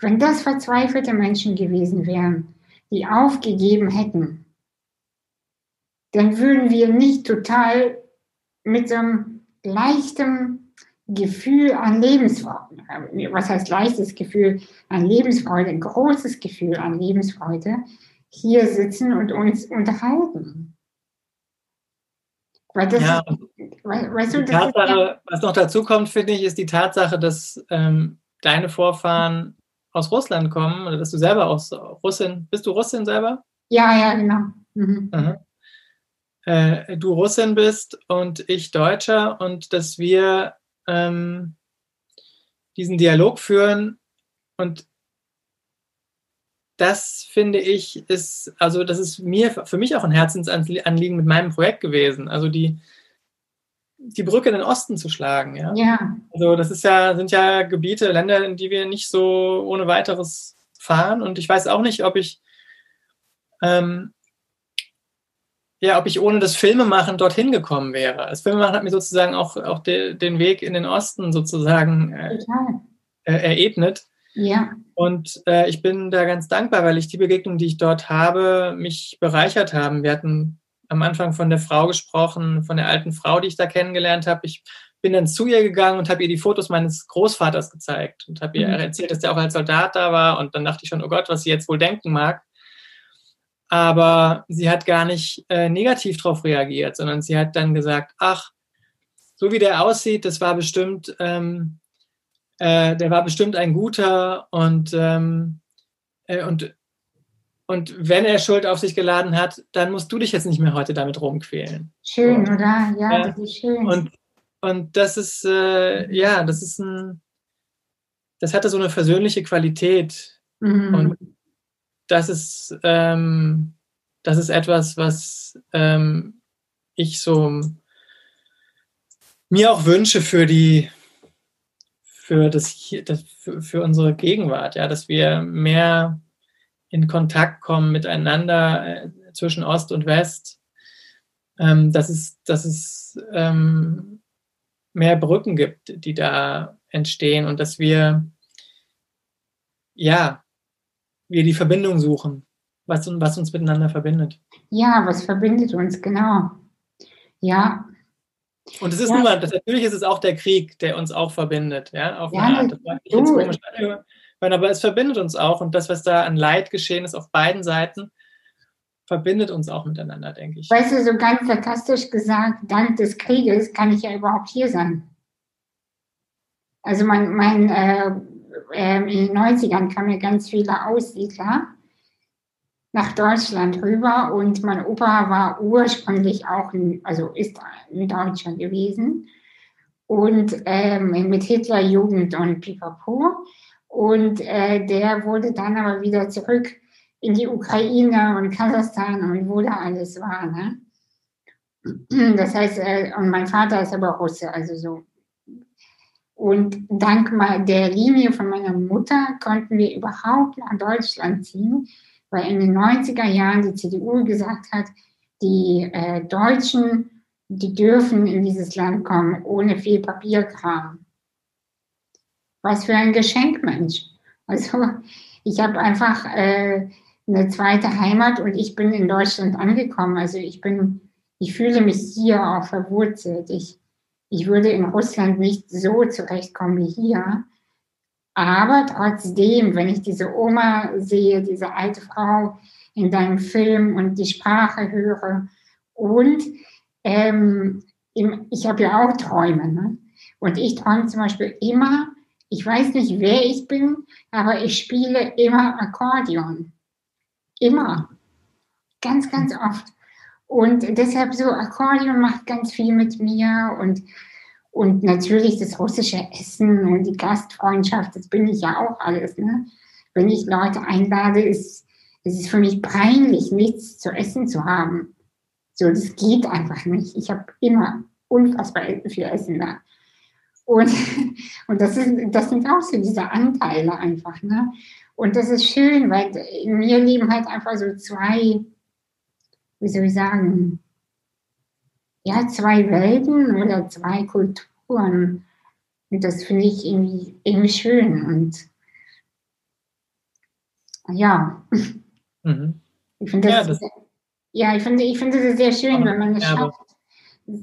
wenn das verzweifelte Menschen gewesen wären, die aufgegeben hätten, dann würden wir nicht total mit so einem leichten Gefühl an Lebensfreude, was heißt leichtes Gefühl an Lebensfreude, ein großes Gefühl an Lebensfreude, hier sitzen und uns unterhalten. Weil das ja, weißt du, Tatsache, was noch dazu kommt, finde ich, ist die Tatsache, dass ähm, deine Vorfahren aus Russland kommen oder dass du selber aus Russin, bist du Russin selber? Ja, ja, genau. Mhm. Äh, du Russin bist und ich Deutscher und dass wir ähm, diesen Dialog führen und das finde ich ist, also das ist mir, für mich auch ein Herzensanliegen mit meinem Projekt gewesen. Also die, die Brücke in den Osten zu schlagen. Ja? ja. Also das ist ja, sind ja Gebiete, Länder, in die wir nicht so ohne weiteres fahren. Und ich weiß auch nicht, ob ich ähm, ja, ob ich ohne das Filmemachen dorthin gekommen wäre. Das Filmemachen hat mir sozusagen auch, auch de, den Weg in den Osten sozusagen äh, äh, erebnet. Ja. Und äh, ich bin da ganz dankbar, weil ich die Begegnungen, die ich dort habe, mich bereichert haben. Wir hatten am Anfang von der Frau gesprochen, von der alten Frau, die ich da kennengelernt habe. Ich bin dann zu ihr gegangen und habe ihr die Fotos meines Großvaters gezeigt und habe ihr mhm. erzählt, dass der auch als Soldat da war. Und dann dachte ich schon, oh Gott, was sie jetzt wohl denken mag. Aber sie hat gar nicht äh, negativ darauf reagiert, sondern sie hat dann gesagt, ach, so wie der aussieht, das war bestimmt, ähm, äh, der war bestimmt ein guter und, ähm, äh, und und wenn er Schuld auf sich geladen hat, dann musst du dich jetzt nicht mehr heute damit rumquälen. Schön, so. oder? Ja, das ist schön. Und, und das ist, äh, ja, das ist ein, das hatte so eine versöhnliche Qualität. Mhm. Und das ist, ähm, das ist etwas, was ähm, ich so mir auch wünsche für die, für das, das für, für unsere Gegenwart, ja, dass wir mehr in Kontakt kommen miteinander äh, zwischen Ost und West, ähm, dass es, dass es ähm, mehr Brücken gibt, die da entstehen und dass wir, ja, wir die Verbindung suchen, was, was uns miteinander verbindet. Ja, was verbindet uns, genau. Ja. Und es ist ja. nun mal, das, natürlich ist es auch der Krieg, der uns auch verbindet, ja, auf ja, eine Art. Das war jetzt komisch aber es verbindet uns auch und das, was da an Leid geschehen ist auf beiden Seiten, verbindet uns auch miteinander, denke ich. Weißt du, so ganz sarkastisch gesagt, dank des Krieges kann ich ja überhaupt hier sein. Also mein, mein äh, äh, in den 90ern kamen ja ganz viele Aussiedler nach Deutschland rüber und mein Opa war ursprünglich auch, in, also ist in Deutschland gewesen und ähm, mit Hitlerjugend und Pipapo. Und äh, der wurde dann aber wieder zurück in die Ukraine und Kasachstan und wo da alles war. Ne? Das heißt, äh, und mein Vater ist aber Russe, also so. Und dank der Linie von meiner Mutter konnten wir überhaupt nach Deutschland ziehen, weil in den 90er Jahren die CDU gesagt hat, die äh, Deutschen, die dürfen in dieses Land kommen ohne viel Papierkram. Was für ein Geschenk, Mensch. Also ich habe einfach äh, eine zweite Heimat und ich bin in Deutschland angekommen. Also ich bin, ich fühle mich hier auch verwurzelt. Ich, ich würde in Russland nicht so zurechtkommen wie hier. Aber trotzdem, wenn ich diese Oma sehe, diese alte Frau in deinem Film und die Sprache höre und ähm, ich habe ja auch Träume. Ne? Und ich träume zum Beispiel immer, ich weiß nicht, wer ich bin, aber ich spiele immer Akkordeon. Immer. Ganz, ganz oft. Und deshalb so, Akkordeon macht ganz viel mit mir und, und natürlich das russische Essen und die Gastfreundschaft, das bin ich ja auch alles. Ne? Wenn ich Leute einlade, ist es ist für mich peinlich, nichts zu essen zu haben. So, das geht einfach nicht. Ich habe immer unfassbar viel Essen da. Und, (laughs) und das, ist, das sind auch so diese Anteile einfach. Ne? Und das ist schön, weil in mir leben halt einfach so zwei, wie soll ich sagen, ja, zwei Welten oder zwei Kulturen. Und das finde ich irgendwie, irgendwie schön. Und ja, mhm. ich finde das, ja, das, ja, ich finde, ich finde es sehr schön, wenn man es ja, schafft,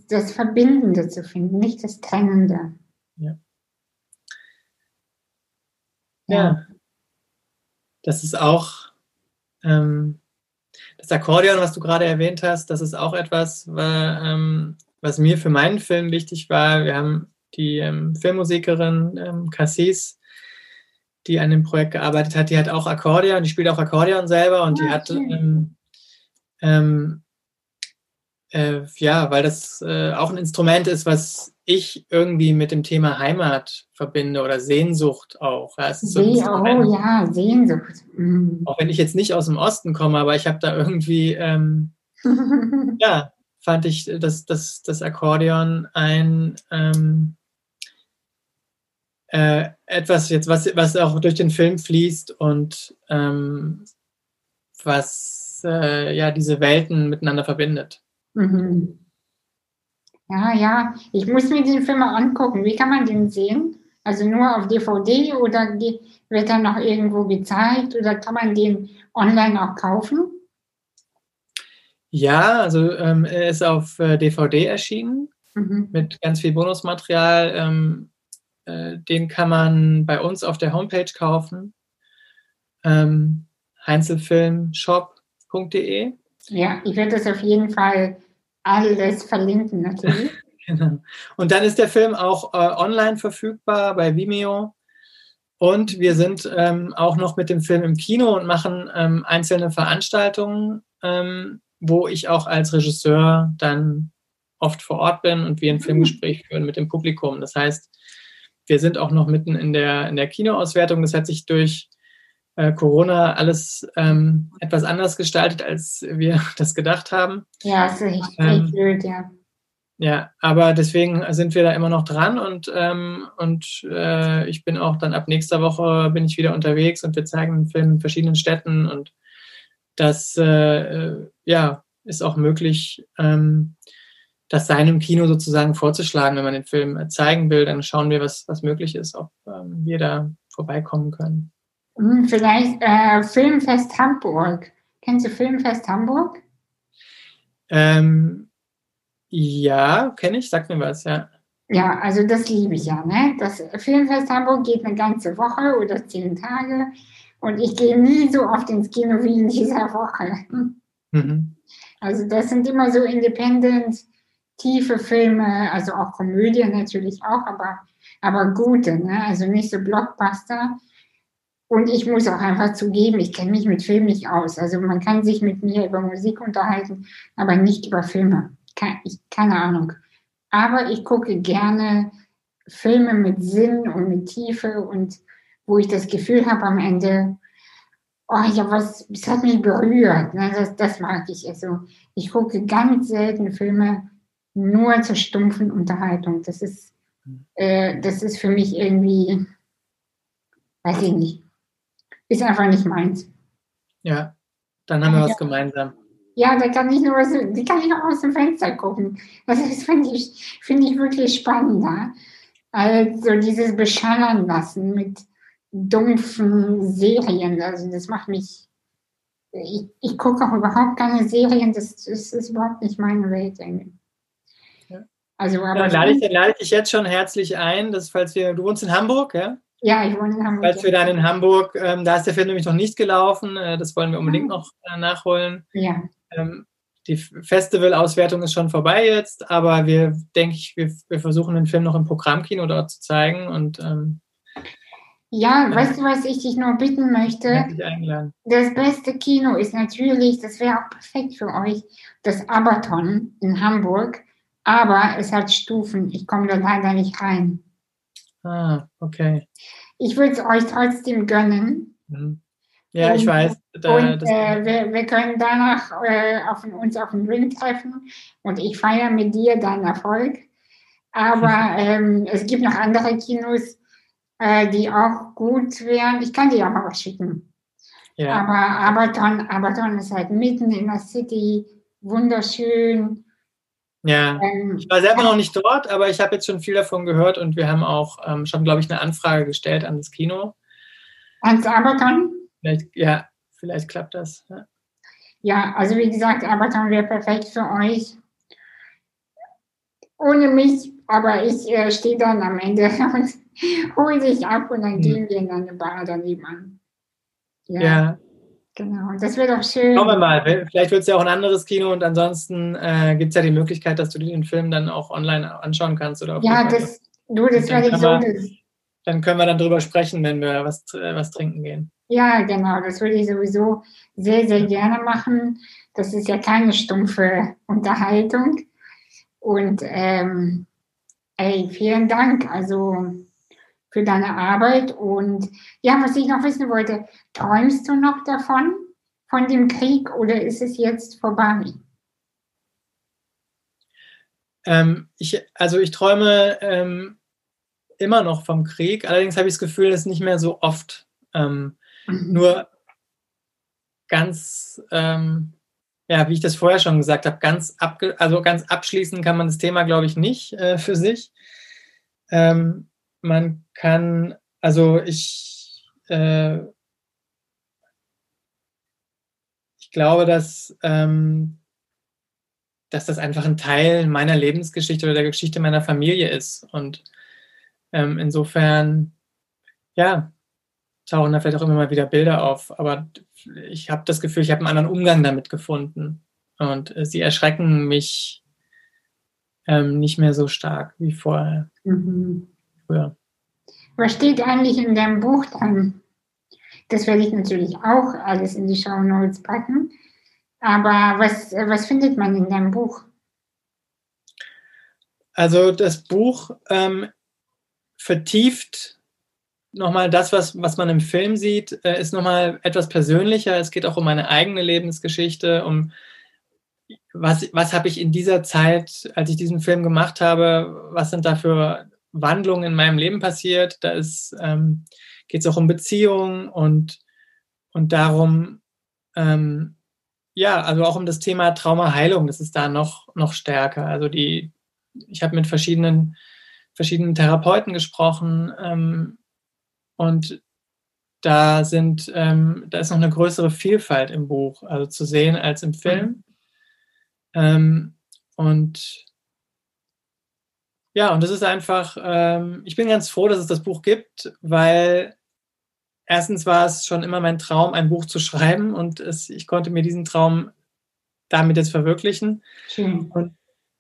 das Verbindende zu finden, nicht das Trennende. Ja. ja. Das ist auch ähm, das Akkordeon, was du gerade erwähnt hast, das ist auch etwas, ähm, was mir für meinen Film wichtig war. Wir haben die ähm, Filmmusikerin ähm, Cassis, die an dem Projekt gearbeitet hat, die hat auch Akkordeon, die spielt auch Akkordeon selber und die ah, hat ähm, ähm, äh, ja, weil das äh, auch ein Instrument ist, was ich irgendwie mit dem Thema Heimat verbinde oder Sehnsucht auch. Ja, so oh ja, Sehnsucht. Mhm. Auch wenn ich jetzt nicht aus dem Osten komme, aber ich habe da irgendwie, ähm, (laughs) ja, fand ich das, das, das Akkordeon ein ähm, äh, etwas jetzt, was, was auch durch den Film fließt und ähm, was äh, ja diese Welten miteinander verbindet. Mhm. Ja, ja, ich muss mir den Film mal angucken. Wie kann man den sehen? Also nur auf DVD oder wird er noch irgendwo gezeigt oder kann man den online auch kaufen? Ja, also ähm, er ist auf äh, DVD erschienen mhm. mit ganz viel Bonusmaterial. Ähm, äh, den kann man bei uns auf der Homepage kaufen. Ähm, Heinzelfilmshop.de. Ja, ich werde das auf jeden Fall alles verlinken natürlich. (laughs) genau. Und dann ist der Film auch äh, online verfügbar bei Vimeo. Und wir sind ähm, auch noch mit dem Film im Kino und machen ähm, einzelne Veranstaltungen, ähm, wo ich auch als Regisseur dann oft vor Ort bin und wir ein mhm. Filmgespräch führen mit dem Publikum. Das heißt, wir sind auch noch mitten in der, in der Kinoauswertung. Das hat sich durch äh, Corona alles ähm, etwas anders gestaltet, als wir (laughs) das gedacht haben. Ja, ist echt, ähm, blöd, ja. Ja, aber deswegen sind wir da immer noch dran und, ähm, und äh, ich bin auch dann ab nächster Woche bin ich wieder unterwegs und wir zeigen den Film in verschiedenen Städten und das äh, ja, ist auch möglich, ähm, das seinem Kino sozusagen vorzuschlagen, wenn man den Film zeigen will, dann schauen wir, was, was möglich ist, ob ähm, wir da vorbeikommen können. Hm, vielleicht äh, Filmfest Hamburg. Kennst du Filmfest Hamburg? Ähm, ja, kenne ich, sag mir was, ja. Ja, also das liebe ich ja. Ne? Das Filmfest Hamburg geht eine ganze Woche oder zehn Tage und ich gehe nie so oft ins Kino wie in dieser Woche. Mhm. Also das sind immer so independent, tiefe Filme, also auch Komödien natürlich auch, aber, aber gute, ne? also nicht so Blockbuster. Und ich muss auch einfach zugeben, ich kenne mich mit Film nicht aus. Also man kann sich mit mir über Musik unterhalten, aber nicht über Filme. Keine, ich, keine Ahnung. Aber ich gucke gerne Filme mit Sinn und mit Tiefe und wo ich das Gefühl habe am Ende, oh ja, was, das hat mich berührt. Ne? Das, das mag ich. Also ich gucke ganz selten Filme nur zur stumpfen Unterhaltung. Das ist äh, das ist für mich irgendwie, weiß ich nicht, ist einfach nicht meins. Ja, dann haben wir ja. was gemeinsam. Ja, da kann ich nur aus, die kann ich auch aus dem Fenster gucken. Also das finde ich, find ich wirklich spannender. Also dieses Beschallern lassen mit dumpfen Serien. Also das macht mich. Ich, ich gucke auch überhaupt keine Serien, das, das ist überhaupt nicht meine Welt. Ja. Also, aber dann lade ich, dann lade ich dich jetzt schon herzlich ein, dass falls wir, du wohnst in Hamburg, ja? Ja, ich wohne in Hamburg. Falls wir dann in Hamburg, ähm, da ist der Film nämlich noch nicht gelaufen, äh, das wollen wir unbedingt ah. noch äh, nachholen. Ja. Ähm, die Festival-Auswertung ist schon vorbei jetzt, aber wir, denke ich, wir, wir, versuchen den Film noch im Programmkino dort zu zeigen und ähm, ja, ja, weißt du, was ich dich nur bitten möchte? Das beste Kino ist natürlich, das wäre auch perfekt für euch, das Abaton in Hamburg, aber es hat Stufen. Ich komme da leider nicht rein. Ah, okay. Ich würde es euch trotzdem gönnen. Mhm. Ja, ich weiß. Da, und äh, wir, wir, können danach äh, auf, uns auf den Ring treffen und ich feiere mit dir deinen Erfolg. Aber (laughs) ähm, es gibt noch andere Kinos, äh, die auch gut wären. Ich kann dir auch mal was schicken. Ja. Aber Aberton, Aberton ist halt mitten in der City, wunderschön. Ja, ähm, ich war selber noch nicht dort, aber ich habe jetzt schon viel davon gehört und wir haben auch ähm, schon, glaube ich, eine Anfrage gestellt an das Kino. Ans Aberton? Vielleicht, ja, vielleicht klappt das. Ja, ja also wie gesagt, Avatar wäre perfekt für euch. Ohne mich, aber ich äh, stehe dann am Ende (laughs) und hole dich ab und dann hm. gehen wir in eine Bar daneben an. Ja. ja. Genau, das wäre doch schön. Schauen wir mal, vielleicht wird es ja auch ein anderes Kino und ansonsten äh, gibt es ja die Möglichkeit, dass du den Film dann auch online anschauen kannst. Oder ja, das, du, das werde ich so. Dann können wir dann drüber sprechen, wenn wir was, äh, was trinken gehen. Ja, genau, das würde ich sowieso sehr, sehr gerne machen. Das ist ja keine stumpfe Unterhaltung. Und ähm, ey, vielen Dank also für deine Arbeit. Und ja, was ich noch wissen wollte, träumst du noch davon, von dem Krieg, oder ist es jetzt vorbei? Ähm, ich, also ich träume ähm, immer noch vom Krieg. Allerdings habe ich das Gefühl, dass nicht mehr so oft. Ähm, Mhm. Nur ganz, ähm, ja, wie ich das vorher schon gesagt habe, ganz, abge also ganz abschließen kann man das Thema, glaube ich, nicht äh, für sich. Ähm, man kann, also ich, äh, ich glaube, dass, ähm, dass das einfach ein Teil meiner Lebensgeschichte oder der Geschichte meiner Familie ist. Und ähm, insofern, ja, tauchen da vielleicht auch immer mal wieder Bilder auf. Aber ich habe das Gefühl, ich habe einen anderen Umgang damit gefunden. Und äh, sie erschrecken mich ähm, nicht mehr so stark wie vorher. Mhm. Früher. Was steht eigentlich in deinem Buch dran? Das werde ich natürlich auch alles in die Show Notes packen. Aber was, was findet man in deinem Buch? Also das Buch ähm, vertieft nochmal das, was, was man im Film sieht, äh, ist nochmal etwas persönlicher. Es geht auch um meine eigene Lebensgeschichte, um was, was habe ich in dieser Zeit, als ich diesen Film gemacht habe, was sind da für Wandlungen in meinem Leben passiert. Da ähm, geht es auch um Beziehungen und, und darum, ähm, ja, also auch um das Thema Traumaheilung, das ist da noch, noch stärker. Also die, ich habe mit verschiedenen, verschiedenen Therapeuten gesprochen, ähm, und da sind, ähm, da ist noch eine größere Vielfalt im Buch, also zu sehen als im Film. Mhm. Ähm, und ja, und das ist einfach, ähm, ich bin ganz froh, dass es das Buch gibt, weil erstens war es schon immer mein Traum, ein Buch zu schreiben und es, ich konnte mir diesen Traum damit jetzt verwirklichen. Schön. Und,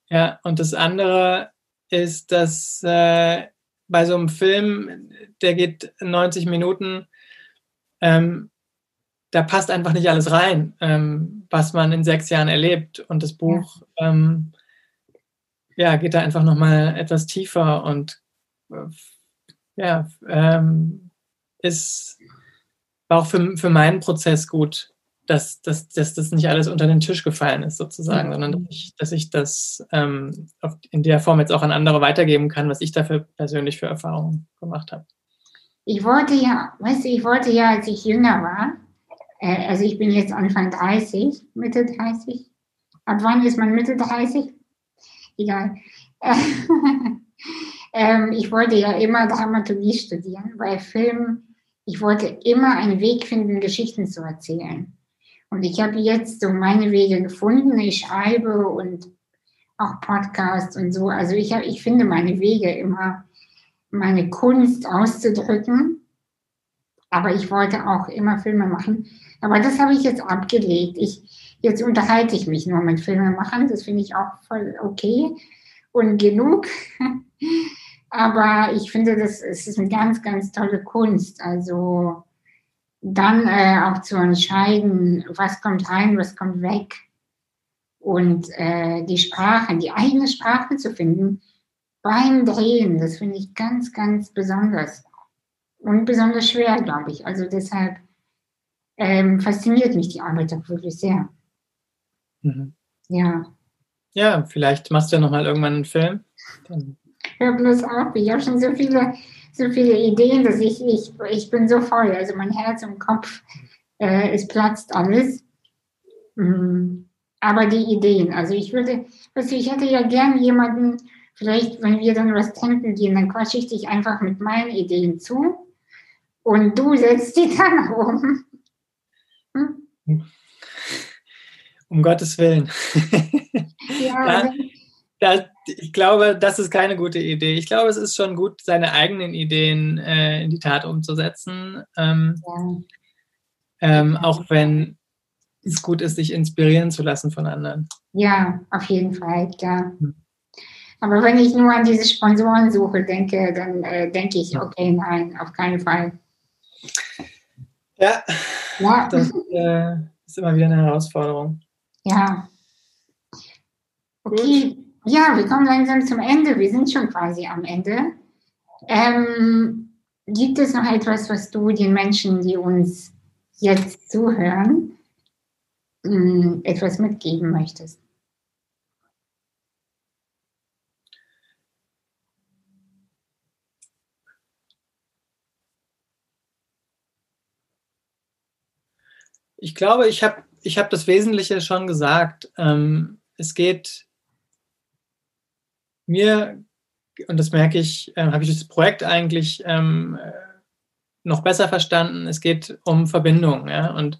ja, und das andere ist, dass äh, bei so einem Film, der geht 90 Minuten, ähm, da passt einfach nicht alles rein, ähm, was man in sechs Jahren erlebt. Und das Buch ja, ähm, ja geht da einfach nochmal etwas tiefer und äh, ja, ähm, ist war auch für, für meinen Prozess gut, dass, dass, dass das nicht alles unter den Tisch gefallen ist, sozusagen, mhm. sondern dass ich, dass ich das ähm, in der Form jetzt auch an andere weitergeben kann, was ich dafür persönlich für Erfahrungen gemacht habe. Ich wollte ja, weißt du, ich wollte ja, als ich jünger war, äh, also ich bin jetzt Anfang 30, Mitte 30. Ab wann ist man Mitte 30? Egal. (laughs) ähm, ich wollte ja immer Dramaturgie studieren, weil Film, ich wollte immer einen Weg finden, Geschichten zu erzählen. Und ich habe jetzt so meine Wege gefunden. Ich schreibe und auch Podcasts und so. Also ich, hab, ich finde meine Wege immer, meine Kunst auszudrücken. Aber ich wollte auch immer Filme machen. Aber das habe ich jetzt abgelegt. Ich, jetzt unterhalte ich mich nur mit Filmemachern. Das finde ich auch voll okay und genug. (laughs) Aber ich finde, das, ist eine ganz, ganz tolle Kunst. Also dann äh, auch zu entscheiden, was kommt rein, was kommt weg. Und äh, die Sprache, die eigene Sprache zu finden beim Drehen, das finde ich ganz, ganz besonders. Und besonders schwer, glaube ich. Also deshalb ähm, fasziniert mich die Arbeit auch wirklich sehr. Mhm. Ja. Ja, vielleicht machst du ja nochmal irgendwann einen Film. Dann Hör bloß auf, ich habe schon so viele so viele Ideen, dass ich, ich, ich bin so voll. Also mein Herz und Kopf, äh, es platzt alles. Mhm. Aber die Ideen, also ich würde, weißt du, ich hätte ja gern jemanden, vielleicht, wenn wir dann was trinken gehen, dann quatsche ich dich einfach mit meinen Ideen zu und du setzt die dann (laughs) um. Hm? Um Gottes Willen. Ja, (laughs) also, da, ich glaube, das ist keine gute Idee. Ich glaube, es ist schon gut, seine eigenen Ideen äh, in die Tat umzusetzen. Ähm, ja. ähm, auch wenn es gut ist, sich inspirieren zu lassen von anderen. Ja, auf jeden Fall, klar. Hm. Aber wenn ich nur an diese Sponsorensuche denke, dann äh, denke ich, okay, nein, auf keinen Fall. Ja, ja. das äh, ist immer wieder eine Herausforderung. Ja. Okay. Gut. Ja, wir kommen langsam zum Ende. Wir sind schon quasi am Ende. Ähm, gibt es noch etwas, was du den Menschen, die uns jetzt zuhören, ähm, etwas mitgeben möchtest? Ich glaube, ich habe ich hab das Wesentliche schon gesagt. Ähm, es geht mir, und das merke ich, äh, habe ich das Projekt eigentlich ähm, äh, noch besser verstanden. Es geht um Verbindung. Ja? Und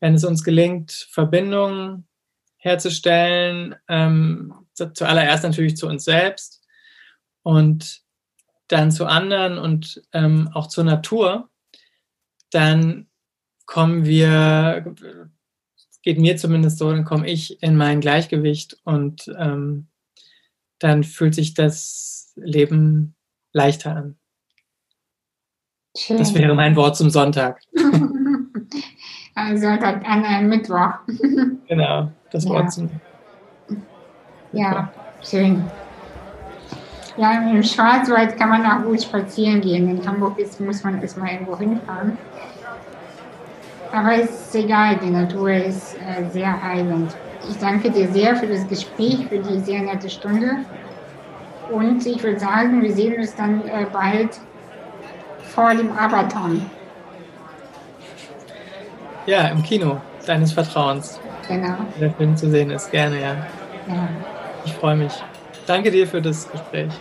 wenn es uns gelingt, Verbindungen herzustellen, ähm, zuallererst natürlich zu uns selbst und dann zu anderen und ähm, auch zur Natur, dann kommen wir, geht mir zumindest so, dann komme ich in mein Gleichgewicht und ähm, dann fühlt sich das Leben leichter an. Schön. Das wäre mein Wort zum Sonntag. (laughs) also Sonntag an einem Mittwoch. (laughs) genau, das ja. Wort zum. Ja, schön. Ja, im Schwarzwald kann man auch gut spazieren gehen. In Hamburg ist, muss man erstmal irgendwo hinfahren. Aber es ist egal, die Natur ist äh, sehr heilend. Ich danke dir sehr für das Gespräch, für die sehr nette Stunde. Und ich würde sagen, wir sehen uns dann äh, bald vor dem Abaton. Ja, im Kino deines Vertrauens. Genau. Der Film zu sehen ist, gerne, ja. Ja. Ich freue mich. Danke dir für das Gespräch.